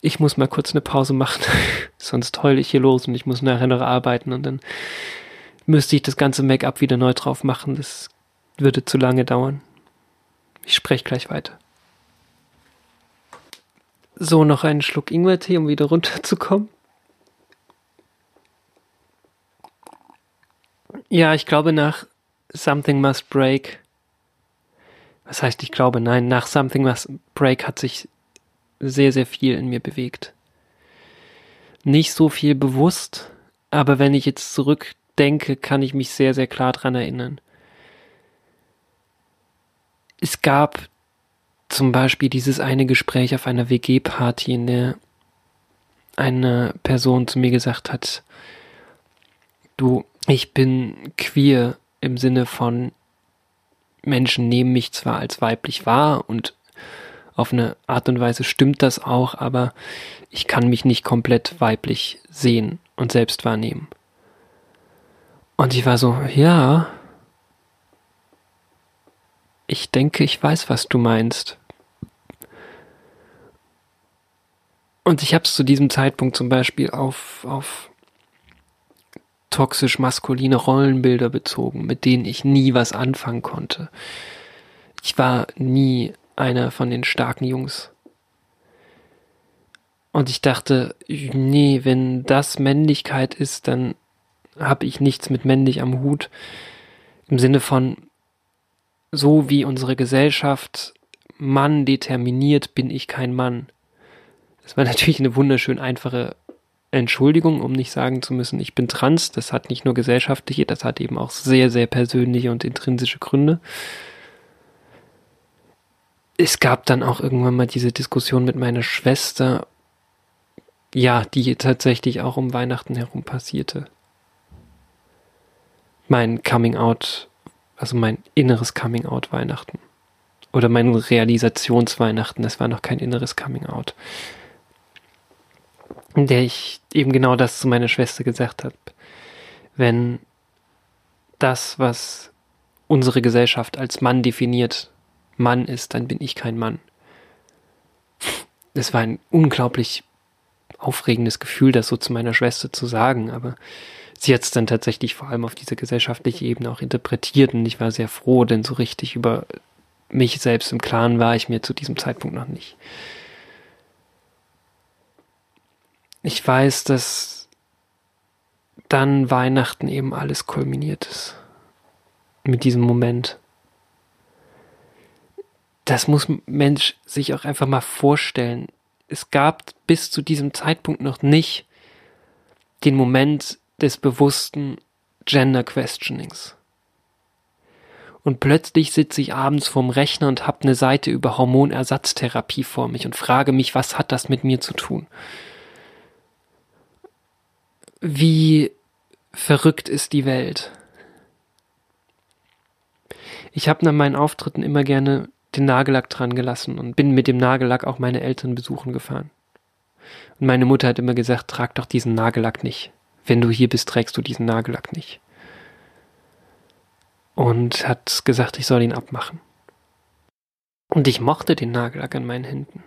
Ich muss mal kurz eine Pause machen, *laughs* sonst heule ich hier los und ich muss nachher noch arbeiten und dann müsste ich das ganze Make-up wieder neu drauf machen. Das würde zu lange dauern. Ich spreche gleich weiter. So, noch einen Schluck Ingwertee, um wieder runterzukommen. Ja, ich glaube nach Something Must Break. Was heißt, ich glaube, nein, nach Something Must Break hat sich sehr, sehr viel in mir bewegt. Nicht so viel bewusst, aber wenn ich jetzt zurückdenke, kann ich mich sehr, sehr klar dran erinnern. Es gab zum Beispiel dieses eine Gespräch auf einer WG-Party, in der eine Person zu mir gesagt hat, du, ich bin queer im Sinne von Menschen nehmen mich zwar als weiblich wahr und auf eine Art und Weise stimmt das auch, aber ich kann mich nicht komplett weiblich sehen und selbst wahrnehmen. Und ich war so, ja, ich denke, ich weiß, was du meinst. Und ich habe es zu diesem Zeitpunkt zum Beispiel auf, auf toxisch maskuline Rollenbilder bezogen, mit denen ich nie was anfangen konnte. Ich war nie einer von den starken Jungs. Und ich dachte, nee, wenn das Männlichkeit ist, dann habe ich nichts mit männlich am Hut. Im Sinne von, so wie unsere Gesellschaft Mann determiniert, bin ich kein Mann. Das war *laughs* natürlich eine wunderschön einfache Entschuldigung, um nicht sagen zu müssen, ich bin trans. Das hat nicht nur gesellschaftliche, das hat eben auch sehr, sehr persönliche und intrinsische Gründe. Es gab dann auch irgendwann mal diese Diskussion mit meiner Schwester, ja, die tatsächlich auch um Weihnachten herum passierte. Mein Coming Out, also mein inneres Coming Out Weihnachten. Oder mein Realisationsweihnachten, das war noch kein inneres Coming Out in der ich eben genau das zu meiner Schwester gesagt habe. Wenn das, was unsere Gesellschaft als Mann definiert, Mann ist, dann bin ich kein Mann. Es war ein unglaublich aufregendes Gefühl, das so zu meiner Schwester zu sagen, aber sie hat es dann tatsächlich vor allem auf diese gesellschaftliche Ebene auch interpretiert und ich war sehr froh, denn so richtig über mich selbst im Klaren war ich mir zu diesem Zeitpunkt noch nicht. Ich weiß, dass dann Weihnachten eben alles kulminiert ist. Mit diesem Moment. Das muss Mensch sich auch einfach mal vorstellen. Es gab bis zu diesem Zeitpunkt noch nicht den Moment des bewussten Gender Questionings. Und plötzlich sitze ich abends vorm Rechner und habe eine Seite über Hormonersatztherapie vor mich und frage mich, was hat das mit mir zu tun? Wie verrückt ist die Welt? Ich habe nach meinen Auftritten immer gerne den Nagellack dran gelassen und bin mit dem Nagellack auch meine Eltern besuchen gefahren. Und meine Mutter hat immer gesagt, trag doch diesen Nagellack nicht. Wenn du hier bist, trägst du diesen Nagellack nicht. Und hat gesagt, ich soll ihn abmachen. Und ich mochte den Nagellack an meinen Händen.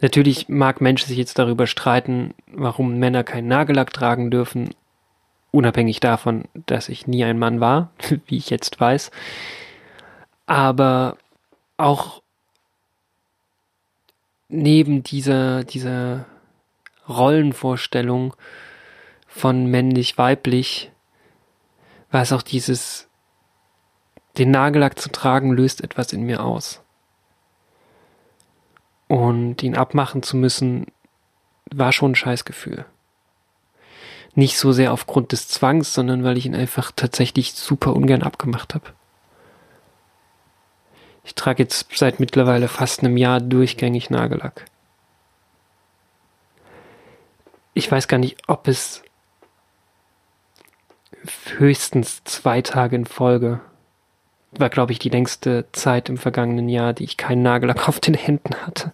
Natürlich mag Mensch sich jetzt darüber streiten, warum Männer keinen Nagellack tragen dürfen, unabhängig davon, dass ich nie ein Mann war, *laughs* wie ich jetzt weiß. Aber auch neben dieser, dieser Rollenvorstellung von männlich-weiblich war es auch dieses, den Nagellack zu tragen, löst etwas in mir aus. Und ihn abmachen zu müssen, war schon ein Scheißgefühl. Nicht so sehr aufgrund des Zwangs, sondern weil ich ihn einfach tatsächlich super ungern abgemacht habe. Ich trage jetzt seit mittlerweile fast einem Jahr durchgängig Nagellack. Ich weiß gar nicht, ob es höchstens zwei Tage in Folge war, glaube ich, die längste Zeit im vergangenen Jahr, die ich keinen Nagellack *laughs* auf den Händen hatte.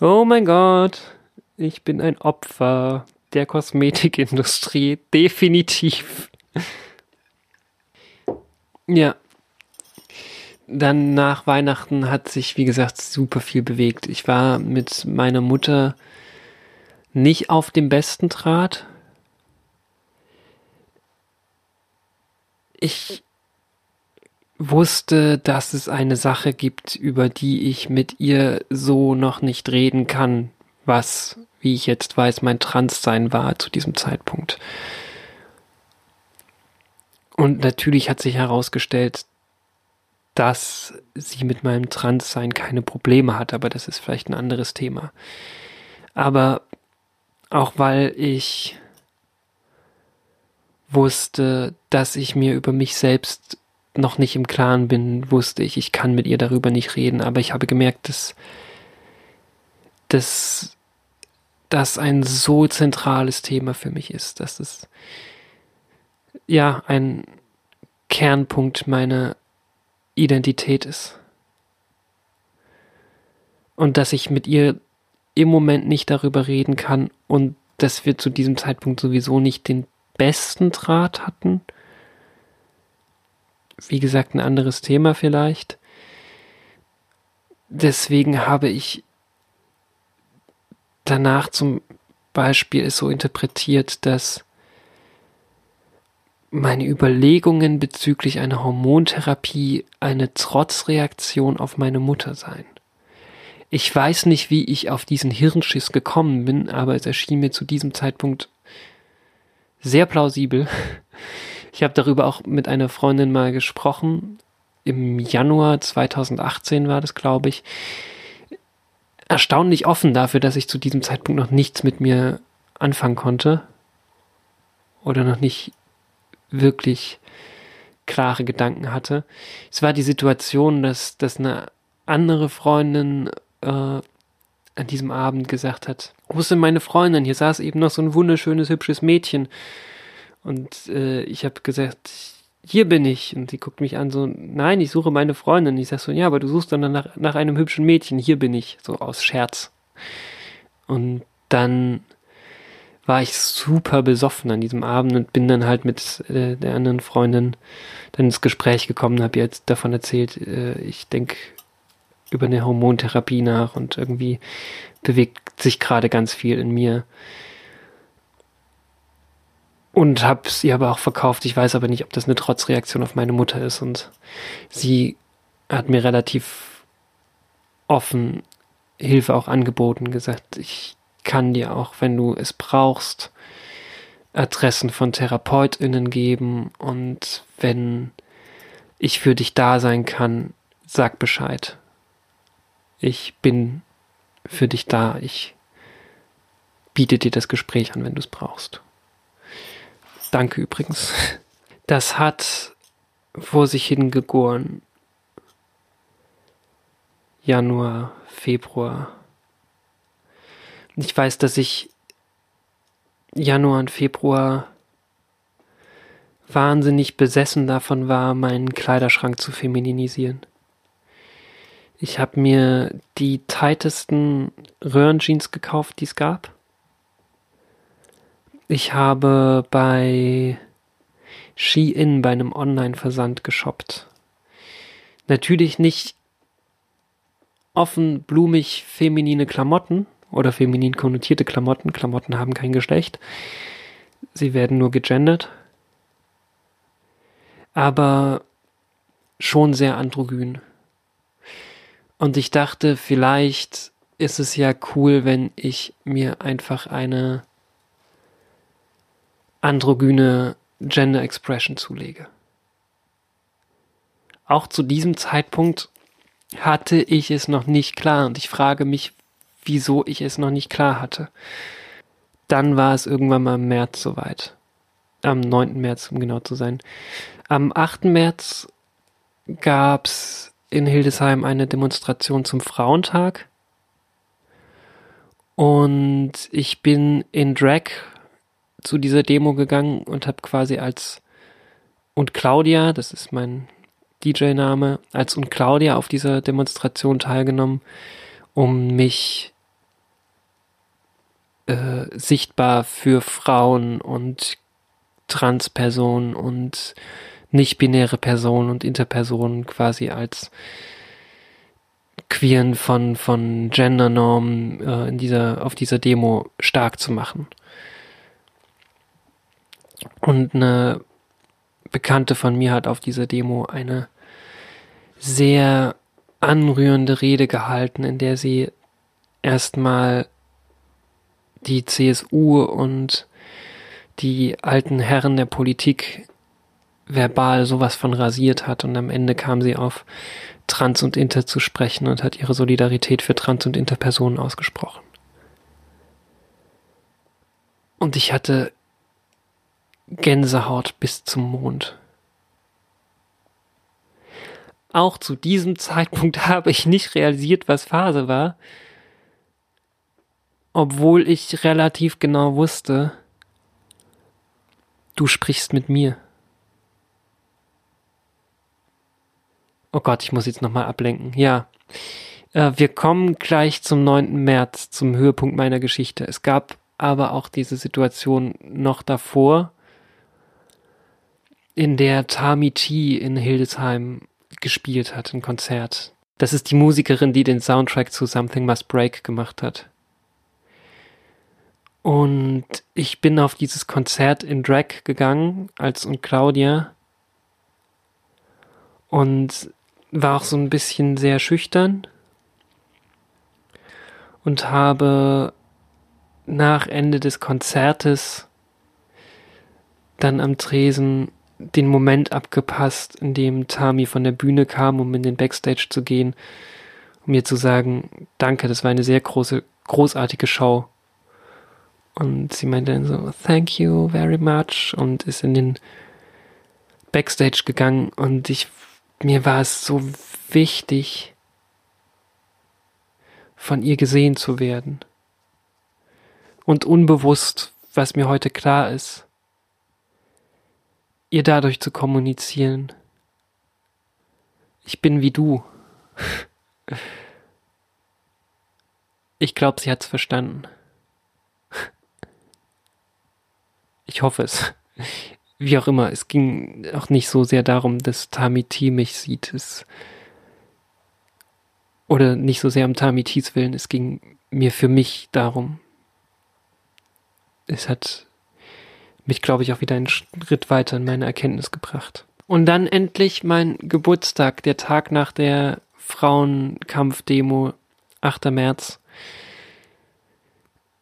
Oh mein Gott, ich bin ein Opfer der Kosmetikindustrie, definitiv. Ja. Dann nach Weihnachten hat sich, wie gesagt, super viel bewegt. Ich war mit meiner Mutter nicht auf dem besten Draht. Ich wusste, dass es eine Sache gibt, über die ich mit ihr so noch nicht reden kann, was, wie ich jetzt weiß, mein Transsein war zu diesem Zeitpunkt. Und natürlich hat sich herausgestellt, dass sie mit meinem Transsein keine Probleme hat, aber das ist vielleicht ein anderes Thema. Aber auch weil ich wusste, dass ich mir über mich selbst noch nicht im Klaren bin, wusste ich, ich kann mit ihr darüber nicht reden, aber ich habe gemerkt, dass, dass das ein so zentrales Thema für mich ist, dass es ja ein Kernpunkt meiner Identität ist. Und dass ich mit ihr im Moment nicht darüber reden kann und dass wir zu diesem Zeitpunkt sowieso nicht den besten Draht hatten wie gesagt, ein anderes Thema vielleicht. Deswegen habe ich danach zum Beispiel es so interpretiert, dass meine Überlegungen bezüglich einer Hormontherapie eine Trotzreaktion auf meine Mutter seien. Ich weiß nicht, wie ich auf diesen Hirnschiss gekommen bin, aber es erschien mir zu diesem Zeitpunkt sehr plausibel, ich habe darüber auch mit einer Freundin mal gesprochen. Im Januar 2018 war das, glaube ich. Erstaunlich offen dafür, dass ich zu diesem Zeitpunkt noch nichts mit mir anfangen konnte. Oder noch nicht wirklich klare Gedanken hatte. Es war die Situation, dass, dass eine andere Freundin äh, an diesem Abend gesagt hat, wo ist denn meine Freundin? Hier saß eben noch so ein wunderschönes, hübsches Mädchen. Und äh, ich habe gesagt, hier bin ich. Und sie guckt mich an, so, nein, ich suche meine Freundin. Ich sag so, ja, aber du suchst dann nach, nach einem hübschen Mädchen, hier bin ich, so aus Scherz. Und dann war ich super besoffen an diesem Abend und bin dann halt mit äh, der anderen Freundin dann ins Gespräch gekommen, habe ihr jetzt davon erzählt, äh, ich denke über eine Hormontherapie nach und irgendwie bewegt sich gerade ganz viel in mir. und habe sie aber auch verkauft. Ich weiß aber nicht, ob das eine Trotzreaktion auf meine Mutter ist. Und sie hat mir relativ offen Hilfe auch angeboten, gesagt, ich kann dir auch, wenn du es brauchst, Adressen von TherapeutInnen geben und wenn ich für dich da sein kann, sag Bescheid. Ich bin für dich da. Ich biete dir das Gespräch an, wenn du es brauchst. Danke übrigens. Das hat vor sich hingegoren. Januar, Februar. Ich weiß, dass ich Januar und Februar wahnsinnig besessen davon war, meinen Kleiderschrank zu femininisieren. Ich habe mir die tightesten Röhrenjeans gekauft, die es gab. Ich habe bei Shein bei einem Online-Versand geshoppt. Natürlich nicht offen, blumig, feminine Klamotten oder feminin konnotierte Klamotten. Klamotten haben kein Geschlecht. Sie werden nur gegendert aber schon sehr androgyn. Und ich dachte, vielleicht ist es ja cool, wenn ich mir einfach eine androgyne Gender Expression zulege. Auch zu diesem Zeitpunkt hatte ich es noch nicht klar und ich frage mich, wieso ich es noch nicht klar hatte. Dann war es irgendwann mal im März soweit. Am 9. März, um genau zu sein. Am 8. März gab es in Hildesheim eine Demonstration zum Frauentag. Und ich bin in Drag zu dieser Demo gegangen und habe quasi als und Claudia, das ist mein DJ-Name, als und Claudia auf dieser Demonstration teilgenommen, um mich äh, sichtbar für Frauen und Transpersonen und nicht-binäre Personen und Interpersonen quasi als Queeren von, von Gendernormen äh, in dieser, auf dieser Demo stark zu machen. Und eine Bekannte von mir hat auf dieser Demo eine sehr anrührende Rede gehalten, in der sie erstmal die CSU und die alten Herren der Politik verbal sowas von rasiert hat und am Ende kam sie auf Trans und Inter zu sprechen und hat ihre Solidarität für Trans- und Interpersonen ausgesprochen. Und ich hatte Gänsehaut bis zum Mond. Auch zu diesem Zeitpunkt *laughs* habe ich nicht realisiert, was Phase war, obwohl ich relativ genau wusste, du sprichst mit mir. Oh Gott, ich muss jetzt nochmal ablenken. Ja. Äh, wir kommen gleich zum 9. März, zum Höhepunkt meiner Geschichte. Es gab aber auch diese Situation noch davor, in der Tami T in Hildesheim gespielt hat, ein Konzert. Das ist die Musikerin, die den Soundtrack zu Something Must Break gemacht hat. Und ich bin auf dieses Konzert in Drag gegangen, als und Claudia. Und war auch so ein bisschen sehr schüchtern und habe nach Ende des Konzertes dann am Tresen den Moment abgepasst, in dem Tami von der Bühne kam, um in den Backstage zu gehen, um mir zu sagen, danke, das war eine sehr große, großartige Show. Und sie meinte dann so, thank you very much und ist in den Backstage gegangen und ich mir war es so wichtig, von ihr gesehen zu werden. Und unbewusst, was mir heute klar ist, ihr dadurch zu kommunizieren. Ich bin wie du. *laughs* Ich glaube, sie hat's verstanden. Ich hoffe es wie auch immer, es ging auch nicht so sehr darum, dass Tamiti mich sieht. Es, oder nicht so sehr um Tamitis Willen, es ging mir für mich darum. Es hat mich, glaube ich, auch wieder einen Schritt weiter in meine Erkenntnis gebracht. Und dann endlich mein Geburtstag, der Tag nach der Frauenkampfdemo, 8. März.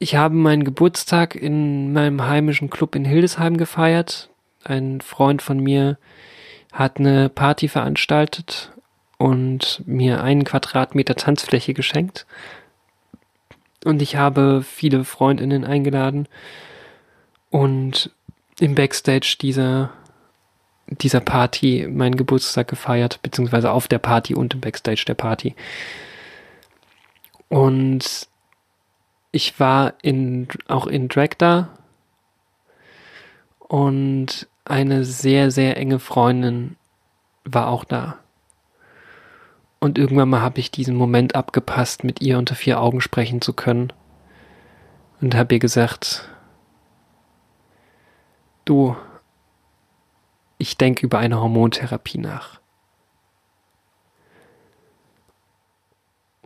Ich habe meinen Geburtstag in meinem heimischen Club in Hildesheim gefeiert. Ein Freund von mir hat eine Party veranstaltet und mir einen Quadratmeter Tanzfläche geschenkt. Und ich habe viele Freundinnen eingeladen und im Backstage dieser, dieser Party meinen Geburtstag gefeiert, beziehungsweise auf der Party und im Backstage der Party. Und ich war in, auch in Drag da und eine sehr, sehr enge Freundin war auch da. Und irgendwann mal habe ich diesen Moment abgepasst, mit ihr unter vier Augen sprechen zu können. Und habe ihr gesagt, du, ich denke über eine Hormontherapie nach.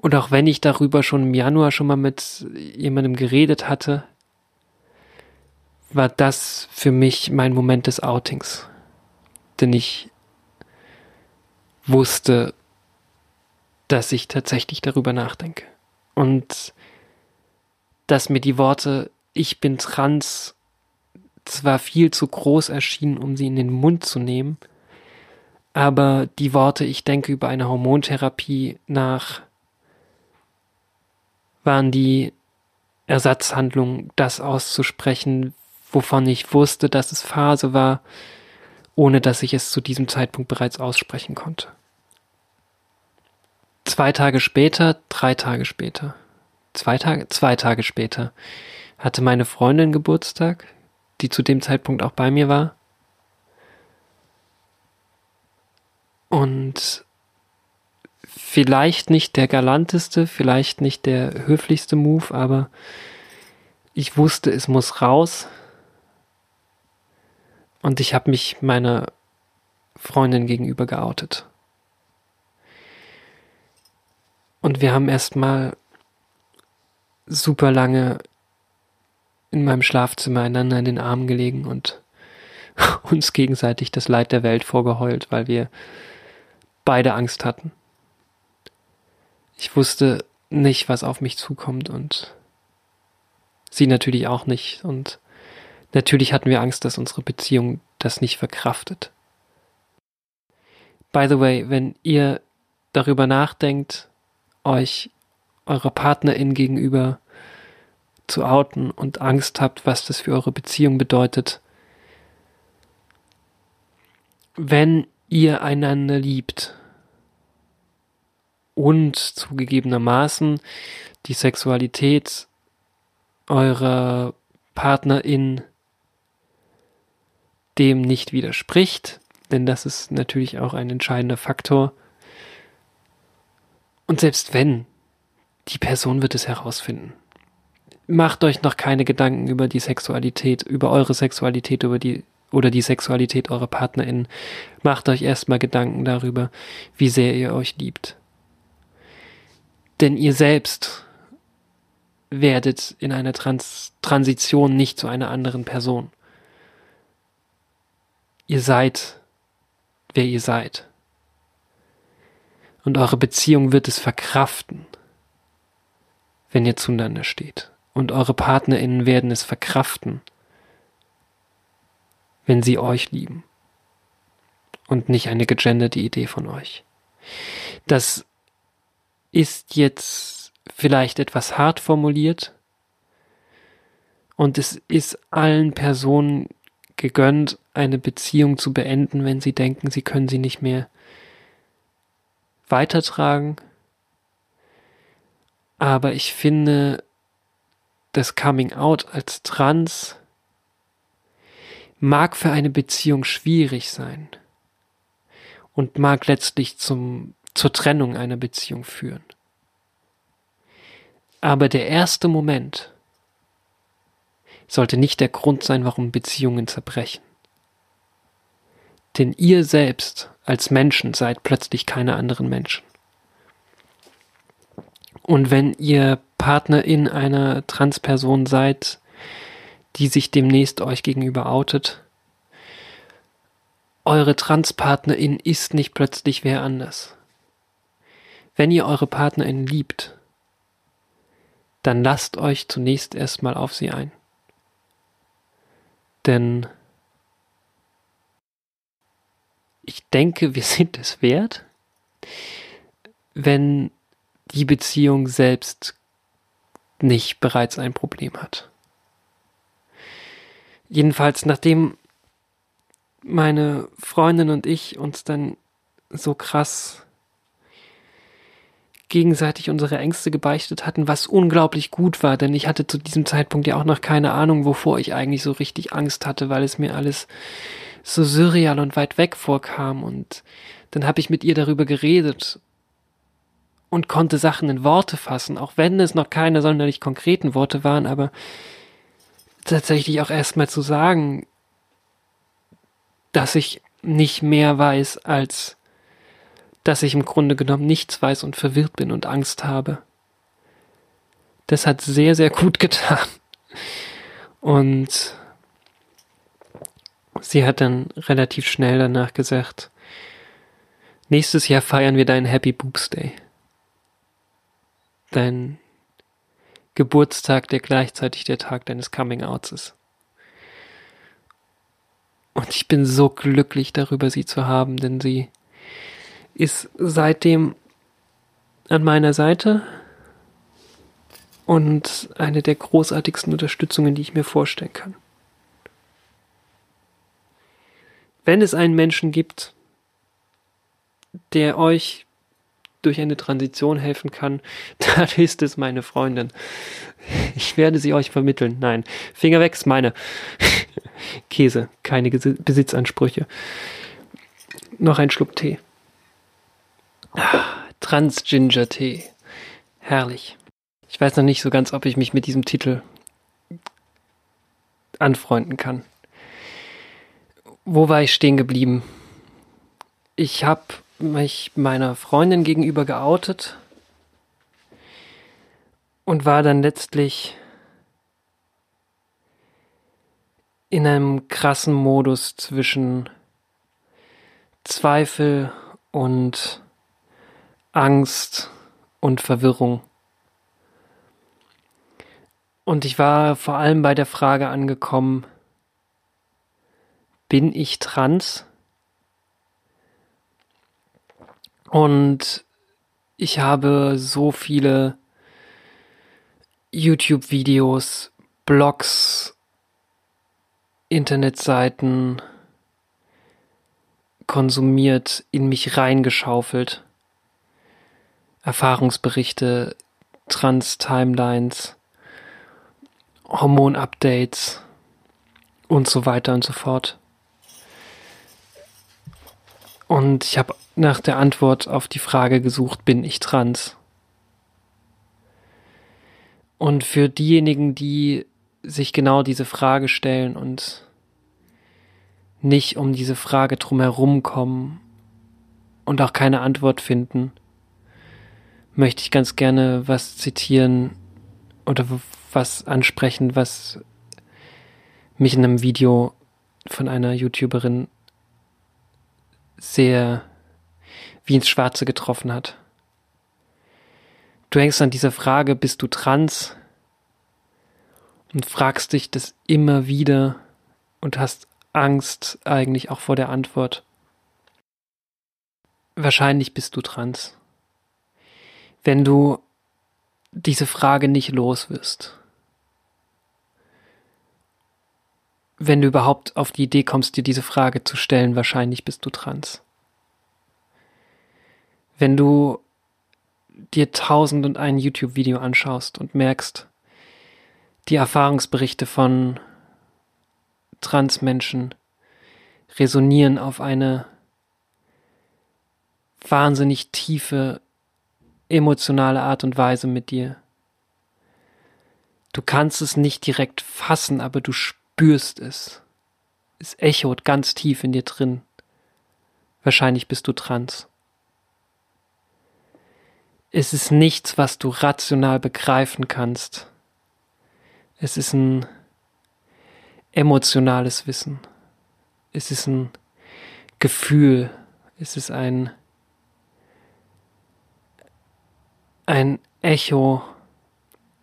Und auch wenn ich darüber schon im Januar schon mal mit jemandem geredet hatte, war das für mich mein Moment des Outings. Denn ich wusste, dass ich tatsächlich darüber nachdenke. Und dass mir die Worte ich bin trans zwar viel zu groß erschienen, um sie in den Mund zu nehmen, aber die Worte ich denke über eine Hormontherapie nach waren die Ersatzhandlung, das auszusprechen, wovon ich wusste, dass es Phase war, ohne dass ich es zu diesem Zeitpunkt bereits aussprechen konnte. Zwei Tage später, drei Tage später, zwei Tage, zwei Tage später, hatte meine Freundin Geburtstag, die zu dem Zeitpunkt auch bei mir war. Und vielleicht nicht der galanteste, vielleicht nicht der höflichste Move, aber ich wusste, es muss raus. Und ich habe mich meiner Freundin gegenüber geoutet. Und wir haben erstmal super lange in meinem Schlafzimmer einander in den Armen gelegen und *laughs* uns gegenseitig das Leid der Welt vorgeheult, weil wir beide Angst hatten. Ich wusste nicht, was auf mich zukommt und sie natürlich auch nicht. Und natürlich hatten wir Angst, dass unsere Beziehung das nicht verkraftet. By the way, wenn ihr darüber nachdenkt, euch eurer Partnerin gegenüber zu outen und Angst habt, was das für eure Beziehung bedeutet, wenn ihr einander liebt, und zugegebenermaßen die Sexualität eurer Partnerin dem nicht widerspricht, denn das ist natürlich auch ein entscheidender Faktor. Und selbst wenn, die Person wird es herausfinden. Macht euch noch keine Gedanken über die Sexualität, über eure Sexualität, über die oder die Sexualität eurer Partnerin. Macht euch erstmal Gedanken darüber, wie sehr ihr euch liebt. Denn ihr selbst werdet in einer Trans Transition nicht zu einer anderen Person. Ihr seid, wer ihr seid. Und eure Beziehung wird es verkraften, wenn ihr zueinander steht. Und eure PartnerInnen werden es verkraften, wenn sie euch lieben. Und nicht eine gegenderte Idee von euch. Das ist jetzt vielleicht etwas hart formuliert und es ist allen Personen gegönnt, eine Beziehung zu beenden, wenn sie denken, sie können sie nicht mehr weitertragen. Aber ich finde, das Coming Out als Trans mag für eine Beziehung schwierig sein und mag letztlich zum zur Trennung einer Beziehung führen. Aber der erste Moment sollte nicht der Grund sein, warum Beziehungen zerbrechen. Denn ihr selbst als Menschen seid plötzlich keine anderen Menschen. Und wenn ihr Partner in einer Transperson seid, die sich demnächst euch gegenüber outet. Eure Transpartnerin ist nicht plötzlich wer anders. Wenn ihr eure Partnerin liebt, dann lasst euch zunächst erstmal auf sie ein. Denn ich denke, wir *laughs* sind es wert, wenn die Beziehung selbst nicht bereits ein Problem hat. Jedenfalls, nachdem meine Freundin und ich uns dann so krass gegenseitig unsere Ängste gebeichtet hatten, was unglaublich gut war, denn ich hatte zu diesem Zeitpunkt ja auch noch keine Ahnung, wovor ich eigentlich so richtig Angst hatte, weil es mir alles so surreal und weit weg vorkam. Und dann habe ich mit ihr darüber geredet und konnte Sachen in Worte fassen, auch wenn es noch keine sonderlich konkreten Worte waren, aber tatsächlich auch erstmal zu sagen, dass ich nicht mehr weiß, als dass ich im Grunde genommen nichts weiß und verwirrt bin und Angst habe. Das hat sehr, sehr gut *laughs* getan. Und sie hat dann relativ schnell danach gesagt, nächstes Jahr feiern wir deinen Happy Boobs Day dein Geburtstag, der gleichzeitig der Tag deines Coming Outs ist. Und ich bin so glücklich darüber, sie zu haben, denn sie ist seitdem an meiner Seite und eine der großartigsten Unterstützungen, die ich mir vorstellen kann. Wenn es einen Menschen gibt, der euch durch eine Transition helfen kann, *laughs* dann ist es meine Freundin. Ich werde sie euch vermitteln. Nein, Finger weg ist meine. *laughs* Käse, keine Besitzansprüche. Noch ein Schluck Tee. Trans-Ginger-Tee. Herrlich. Ich weiß noch nicht so ganz, ob ich mich mit diesem Titel anfreunden kann. Wo war ich stehen geblieben? Ich habe mich meiner Freundin gegenüber geoutet und war dann letztlich in einem krassen Modus zwischen Zweifel und Angst und Verwirrung. Und ich war vor allem bei der Frage angekommen, bin ich trans? Und ich habe so viele YouTube-Videos, Blogs, Internetseiten konsumiert, in mich reingeschaufelt. Erfahrungsberichte, Trans-Timelines, Hormon-Updates und so weiter und so fort. Und ich habe nach der Antwort auf die Frage gesucht, bin ich trans? Und für diejenigen, die sich genau diese Frage stellen und nicht um diese Frage drumherum kommen und auch keine Antwort finden, möchte ich ganz gerne was zitieren oder was ansprechen, was mich in einem Video von einer YouTuberin sehr wie ins Schwarze getroffen hat. Du hängst an dieser Frage, bist du trans? Und fragst dich das immer wieder und hast Angst eigentlich auch vor der Antwort. Wahrscheinlich bist du trans. Wenn du diese Frage nicht los wirst. Wenn du überhaupt auf die Idee kommst, dir diese Frage zu stellen, wahrscheinlich bist du trans wenn du dir tausend und ein YouTube-Video anschaust und merkst, die Erfahrungsberichte von Transmenschen resonieren auf eine wahnsinnig tiefe emotionale Art und Weise mit dir. Du kannst es nicht direkt fassen, aber du spürst es. Es echot ganz tief in dir drin. Wahrscheinlich bist du trans es ist nichts, was du rational begreifen kannst. Es ist ein emotionales Wissen. Es ist ein Gefühl. Es ist ein, ein Echo,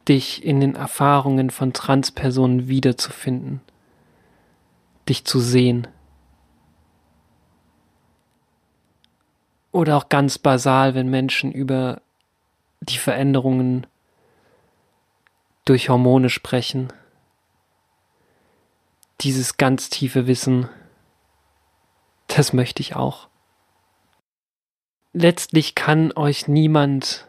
dich in den Erfahrungen von Transpersonen wiederzufinden, dich zu sehen. Oder auch ganz basal, wenn Menschen über die Veränderungen durch Hormone sprechen. Dieses ganz tiefe Wissen, das möchte ich auch. Letztlich kann euch niemand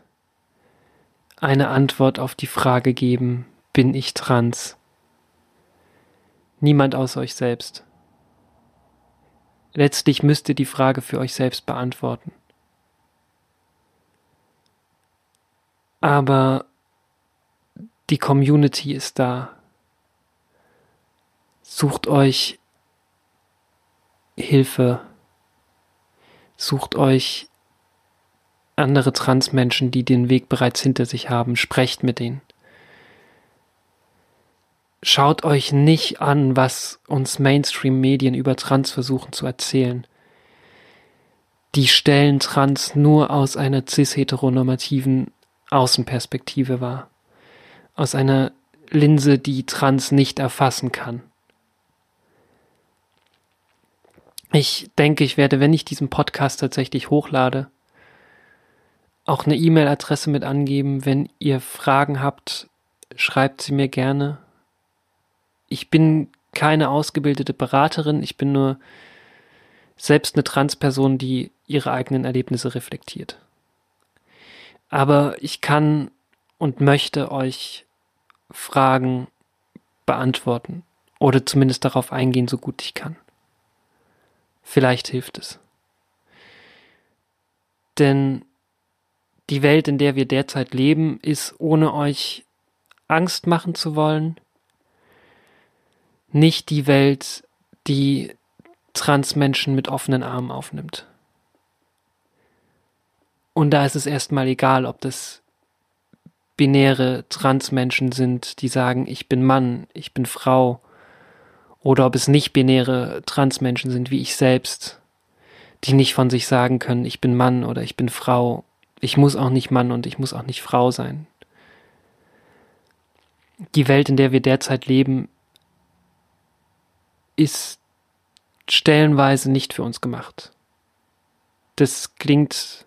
eine Antwort auf die Frage geben, bin ich trans? Niemand außer euch selbst. Letztlich müsst ihr die Frage für euch selbst beantworten. Aber die Community ist da. Sucht euch Hilfe. Sucht euch andere Transmenschen, die den Weg bereits hinter sich haben. Sprecht mit denen. Schaut euch nicht an, was uns Mainstream-Medien über Trans versuchen zu erzählen. Die stellen Trans nur aus einer cis-heteronormativen Außenperspektive wahr. Aus einer Linse, die Trans nicht erfassen kann. Ich denke, ich werde, wenn ich diesen Podcast tatsächlich hochlade, auch eine E-Mail-Adresse mit angeben. Wenn ihr Fragen habt, schreibt sie mir gerne. Ich bin keine ausgebildete Beraterin, ich bin nur selbst eine Transperson, die ihre eigenen Erlebnisse reflektiert. Aber ich kann und möchte euch Fragen beantworten oder zumindest darauf eingehen, so gut ich kann. Vielleicht hilft es. Denn die Welt, in der wir derzeit leben, ist, ohne euch Angst machen zu wollen, nicht die Welt, die Transmenschen mit offenen Armen aufnimmt. Und da ist es erstmal egal, ob das binäre Transmenschen sind, die sagen, ich bin Mann, ich bin Frau, oder ob es nicht binäre Transmenschen sind wie ich selbst, die nicht von sich sagen können, ich bin Mann oder ich bin Frau. Ich muss auch nicht Mann und ich muss auch nicht Frau sein. Die Welt, in der wir derzeit leben, ist stellenweise nicht für uns gemacht. Das klingt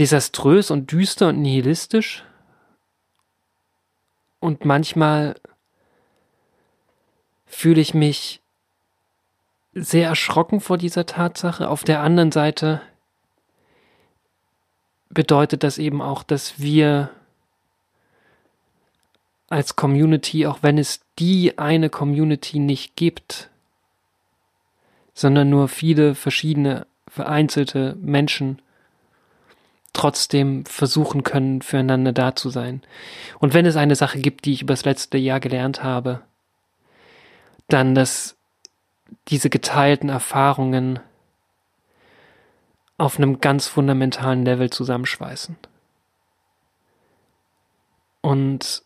desaströs und düster und nihilistisch. Und manchmal fühle ich mich sehr erschrocken vor dieser Tatsache. Auf der anderen Seite bedeutet das eben auch, dass wir als Community, auch wenn es die eine Community nicht gibt, sondern nur viele verschiedene vereinzelte Menschen trotzdem versuchen können, füreinander da zu sein. Und wenn es eine Sache gibt, die ich über das letzte Jahr gelernt habe, dann, dass diese geteilten Erfahrungen auf einem ganz fundamentalen Level zusammenschweißen. Und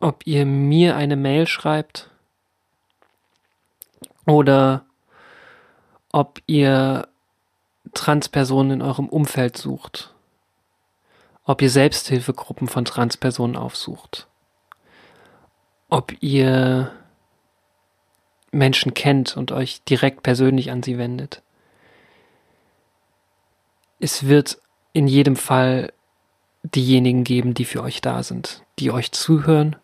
ob ihr mir eine Mail schreibt oder ob ihr Transpersonen in eurem Umfeld sucht, ob ihr Selbsthilfegruppen von Transpersonen aufsucht, ob ihr Menschen kennt und euch direkt persönlich an sie wendet. Es wird in jedem Fall diejenigen geben, die für euch da sind, die euch zuhören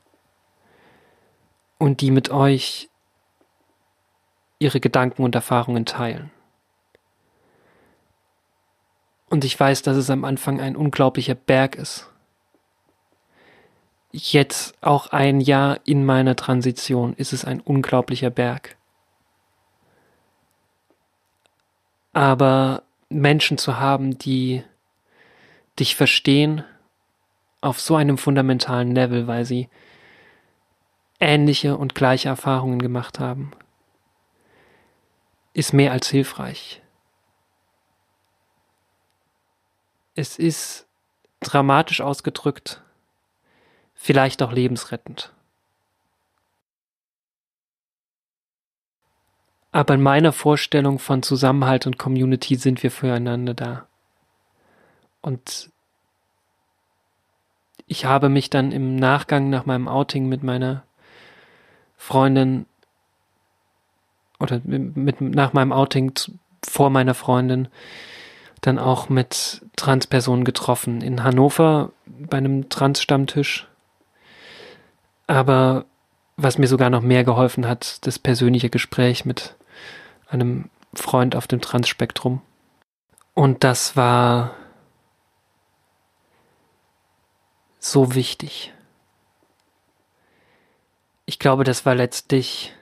und die mit euch ihre Gedanken und Erfahrungen teilen. Und ich weiß, dass es am Anfang ein unglaublicher Berg ist. Jetzt auch ein Jahr in meiner Transition ist es ein unglaublicher Berg. Aber Menschen zu haben, die dich verstehen auf so einem fundamentalen Level, weil sie ähnliche und gleiche Erfahrungen gemacht haben, ist mehr als hilfreich. Es ist dramatisch ausgedrückt, vielleicht auch lebensrettend. Aber in meiner Vorstellung von Zusammenhalt und Community sind wir füreinander da. Und ich habe mich dann im Nachgang nach meinem Outing mit meiner Freundin oder mit, nach meinem Outing vor meiner Freundin dann auch mit Transpersonen getroffen. In Hannover bei einem Trans-Stammtisch. Aber was mir sogar noch mehr geholfen hat, das persönliche Gespräch mit einem Freund auf dem Transspektrum. Und das war so wichtig. Ich glaube, das war letztlich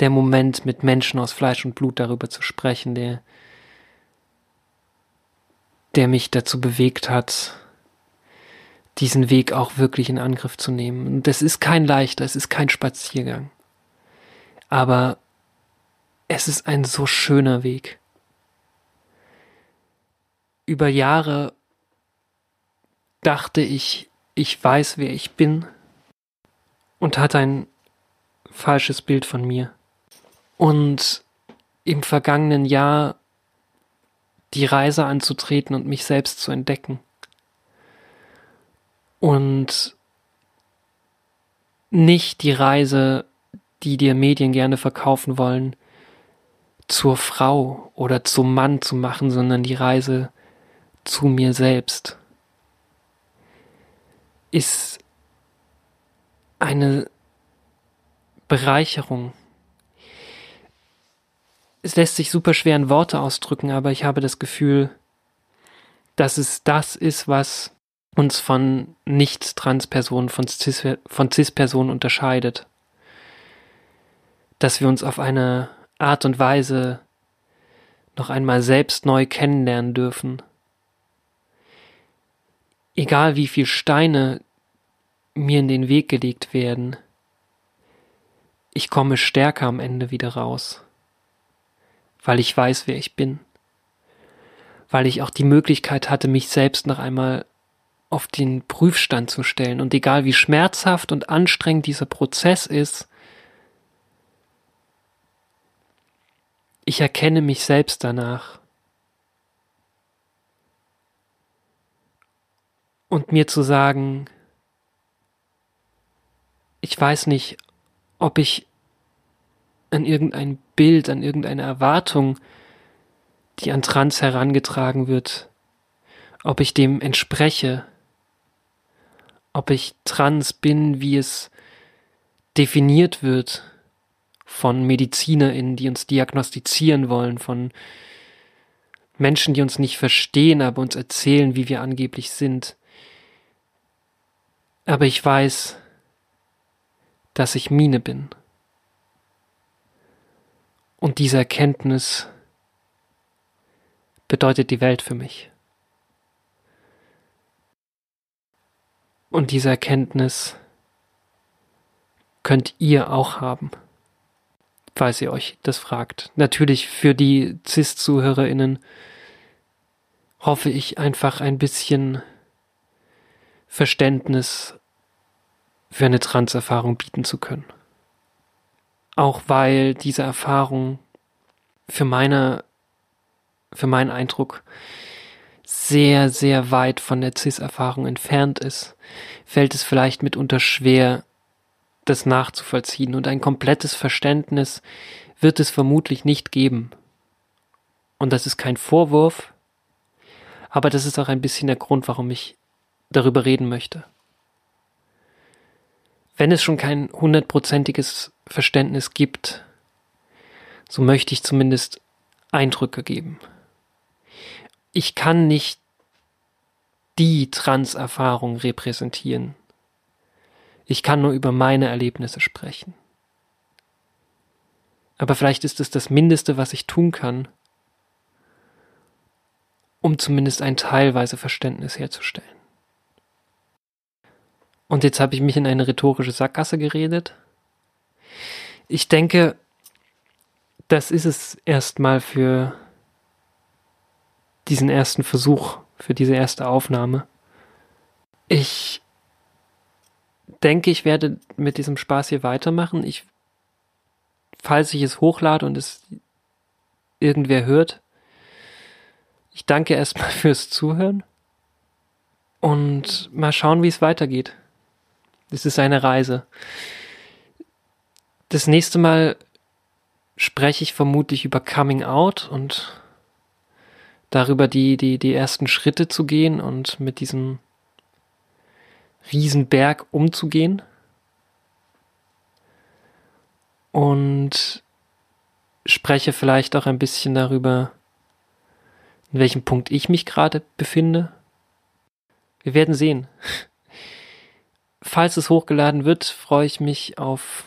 der Moment, mit Menschen aus Fleisch und Blut darüber zu sprechen, der, der mich dazu bewegt hat, diesen Weg auch wirklich in Angriff zu nehmen. Und das ist kein leichter, es ist kein Spaziergang. Aber es ist ein so schöner Weg. Über Jahre dachte ich, ich weiß, wer ich bin und hatte ein falsches Bild von mir. Und im vergangenen Jahr die Reise anzutreten und mich selbst zu entdecken. Und nicht die Reise, die dir Medien gerne verkaufen wollen, zur Frau oder zum Mann zu machen, sondern die Reise zu mir selbst ist eine Bereicherung. Es lässt sich super schwer in Worte ausdrücken, aber ich habe das Gefühl, dass es das ist, was uns von Nicht-Trans-Personen, von Cis-Personen unterscheidet. Dass wir uns auf eine Art und Weise noch einmal selbst neu kennenlernen dürfen. Egal wie viel Steine mir in den Weg gelegt werden, ich komme stärker am Ende wieder raus, weil ich weiß, wer ich bin, weil ich auch die Möglichkeit hatte, mich selbst noch einmal auf den Prüfstand zu stellen. Und egal wie schmerzhaft und anstrengend dieser Prozess ist, Ich erkenne mich selbst danach. Und mir zu sagen, ich weiß nicht, ob ich an irgendein Bild, an irgendeine Erwartung, die an Trans herangetragen wird, ob ich dem entspreche, ob ich trans bin, wie es definiert wird, von MedizinerInnen, die uns diagnostizieren wollen, von Menschen, die uns nicht verstehen, aber uns erzählen, wie wir angeblich sind. Aber ich weiß, dass ich Mine bin. Und diese Erkenntnis bedeutet die Welt für mich. Und diese Erkenntnis könnt ihr auch haben falls ihr euch das fragt. Natürlich für die CIS-ZuhörerInnen hoffe ich einfach ein bisschen Verständnis für eine Trans-Erfahrung bieten zu können. Auch weil diese Erfahrung für meine, für meinen Eindruck sehr, sehr weit von der CIS-Erfahrung entfernt ist, fällt es vielleicht mitunter schwer, das nachzuvollziehen und ein komplettes Verständnis wird es vermutlich nicht geben. Und das ist kein Vorwurf, aber das ist auch ein bisschen der Grund, warum ich darüber reden möchte. Wenn es schon kein hundertprozentiges Verständnis gibt, so möchte ich zumindest Eindrücke geben. Ich kann nicht die Trans-Erfahrung repräsentieren. Ich kann nur über meine Erlebnisse sprechen. Aber vielleicht ist es das Mindeste, was ich tun kann, um zumindest ein teilweise Verständnis herzustellen. Und jetzt habe ich mich in eine rhetorische Sackgasse geredet. Ich denke, das ist es erstmal für diesen ersten Versuch, für diese erste Aufnahme. Ich denke, ich werde mit diesem Spaß hier weitermachen. Ich falls ich es hochlade und es irgendwer hört. Ich danke erstmal *laughs* fürs Zuhören und mal schauen, wie es weitergeht. Es ist eine Reise. Das nächste Mal spreche ich vermutlich über Coming Out und darüber die, die, die ersten Schritte zu gehen und mit diesem Riesenberg umzugehen. Und spreche vielleicht auch ein bisschen darüber, in welchem Punkt ich mich gerade befinde. Wir werden sehen. Falls es hochgeladen wird, freue ich mich auf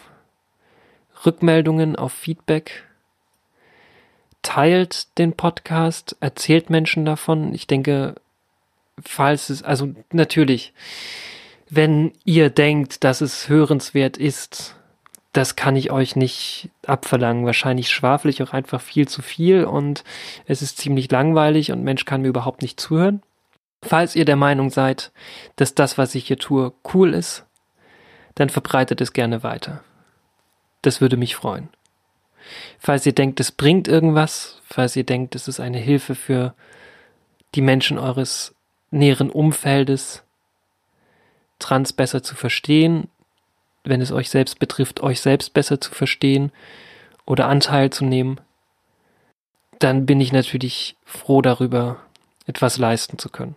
Rückmeldungen, auf Feedback. Teilt den Podcast, erzählt Menschen davon. Ich denke, falls es, also natürlich, wenn ihr denkt, dass es hörenswert ist, das kann ich euch nicht abverlangen. Wahrscheinlich schwafel ich auch einfach viel zu viel und es ist ziemlich langweilig und Mensch kann mir überhaupt nicht zuhören. Falls ihr der Meinung seid, dass das, was ich hier tue, cool ist, dann verbreitet es gerne weiter. Das würde mich freuen. Falls ihr denkt, es bringt irgendwas, falls ihr denkt, es ist eine Hilfe für die Menschen eures näheren Umfeldes, Trans besser zu verstehen, wenn es euch selbst betrifft, euch selbst besser zu verstehen oder Anteil zu nehmen, dann bin ich natürlich froh darüber, etwas leisten zu können.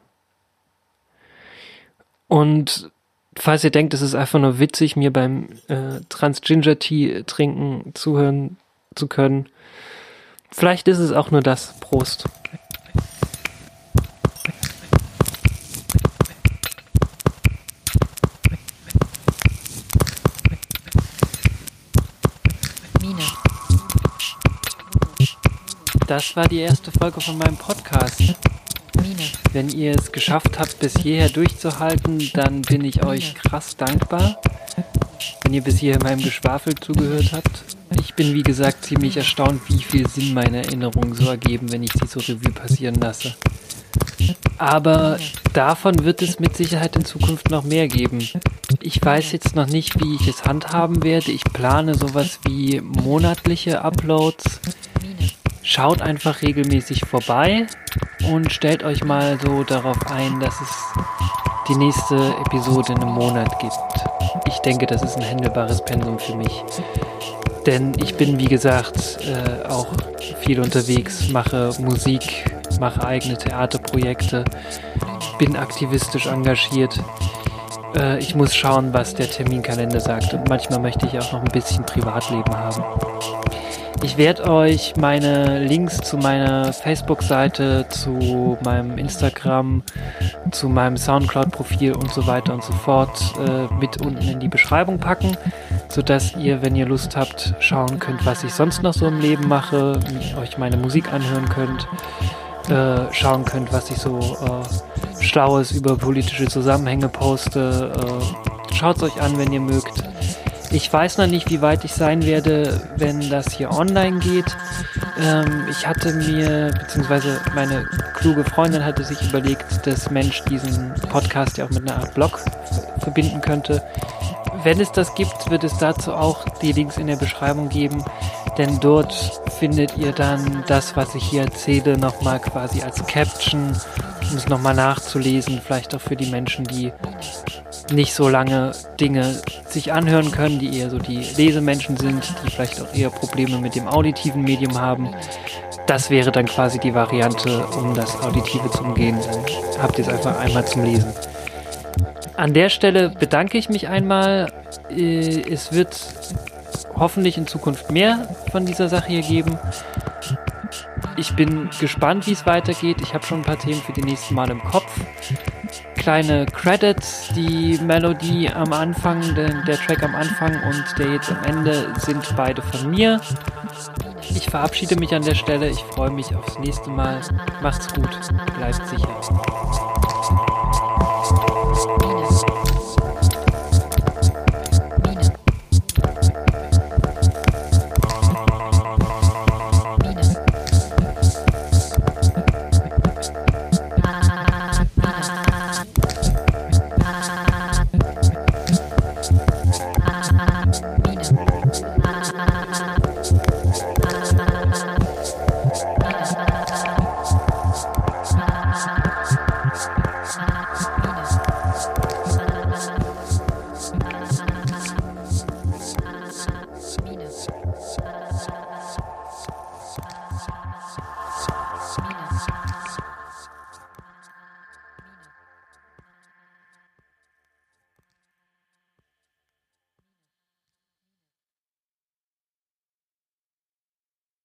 Und falls ihr denkt, es ist einfach nur witzig, mir beim äh, Trans-Ginger-Tea trinken zuhören zu können, vielleicht ist es auch nur das. Prost. Das war die erste Folge von meinem Podcast. Wenn ihr es geschafft habt, bis hierher durchzuhalten, dann bin ich euch krass dankbar. Wenn ihr bis hierher meinem Geschwafel zugehört habt. Ich bin wie gesagt ziemlich erstaunt, wie viel Sinn meine Erinnerungen so ergeben, wenn ich sie so Revue passieren lasse. Aber davon wird es mit Sicherheit in Zukunft noch mehr geben. Ich weiß jetzt noch nicht, wie ich es handhaben werde. Ich plane sowas wie monatliche Uploads schaut einfach regelmäßig vorbei und stellt euch mal so darauf ein, dass es die nächste Episode in einem Monat gibt. Ich denke, das ist ein händelbares Pensum für mich. Denn ich bin, wie gesagt, äh, auch viel unterwegs, mache Musik, mache eigene Theaterprojekte, bin aktivistisch engagiert. Äh, ich muss schauen, was der Terminkalender sagt. Und manchmal möchte ich auch noch ein bisschen Privatleben haben. Ich werde euch meine Links zu meiner Facebook-Seite, zu meinem Instagram, zu meinem Soundcloud-Profil und so weiter und so fort äh, mit unten in die Beschreibung packen, sodass ihr, wenn ihr Lust habt, schauen könnt, was ich sonst noch so im Leben mache, euch meine Musik anhören könnt, äh, schauen könnt, was ich so äh, Schlaues über politische Zusammenhänge poste. Äh, Schaut es euch an, wenn ihr mögt. Ich weiß noch nicht, wie weit ich sein werde, wenn das hier online geht. Ähm, ich hatte mir, beziehungsweise meine kluge Freundin hatte sich überlegt, dass Mensch diesen Podcast ja auch mit einer Art Blog verbinden könnte. Wenn es das gibt, wird es dazu auch die Links in der Beschreibung geben, denn dort findet ihr dann das, was ich hier erzähle, nochmal quasi als Caption, um es nochmal nachzulesen, vielleicht auch für die Menschen, die nicht so lange Dinge sich anhören können, die eher so die Lesemenschen sind, die vielleicht auch eher Probleme mit dem auditiven Medium haben. Das wäre dann quasi die Variante, um das Auditive zu umgehen. Dann habt ihr es einfach einmal zum Lesen. An der Stelle bedanke ich mich einmal. Äh, es wird hoffentlich in Zukunft mehr von dieser Sache hier geben. Ich bin gespannt, wie es weitergeht. Ich habe schon ein paar Themen für die nächsten Mal im Kopf kleine Credits. Die Melodie am Anfang, der, der Track am Anfang und der jetzt am Ende sind beide von mir. Ich verabschiede mich an der Stelle. Ich freue mich aufs nächste Mal. Macht's gut. Bleibt sicher.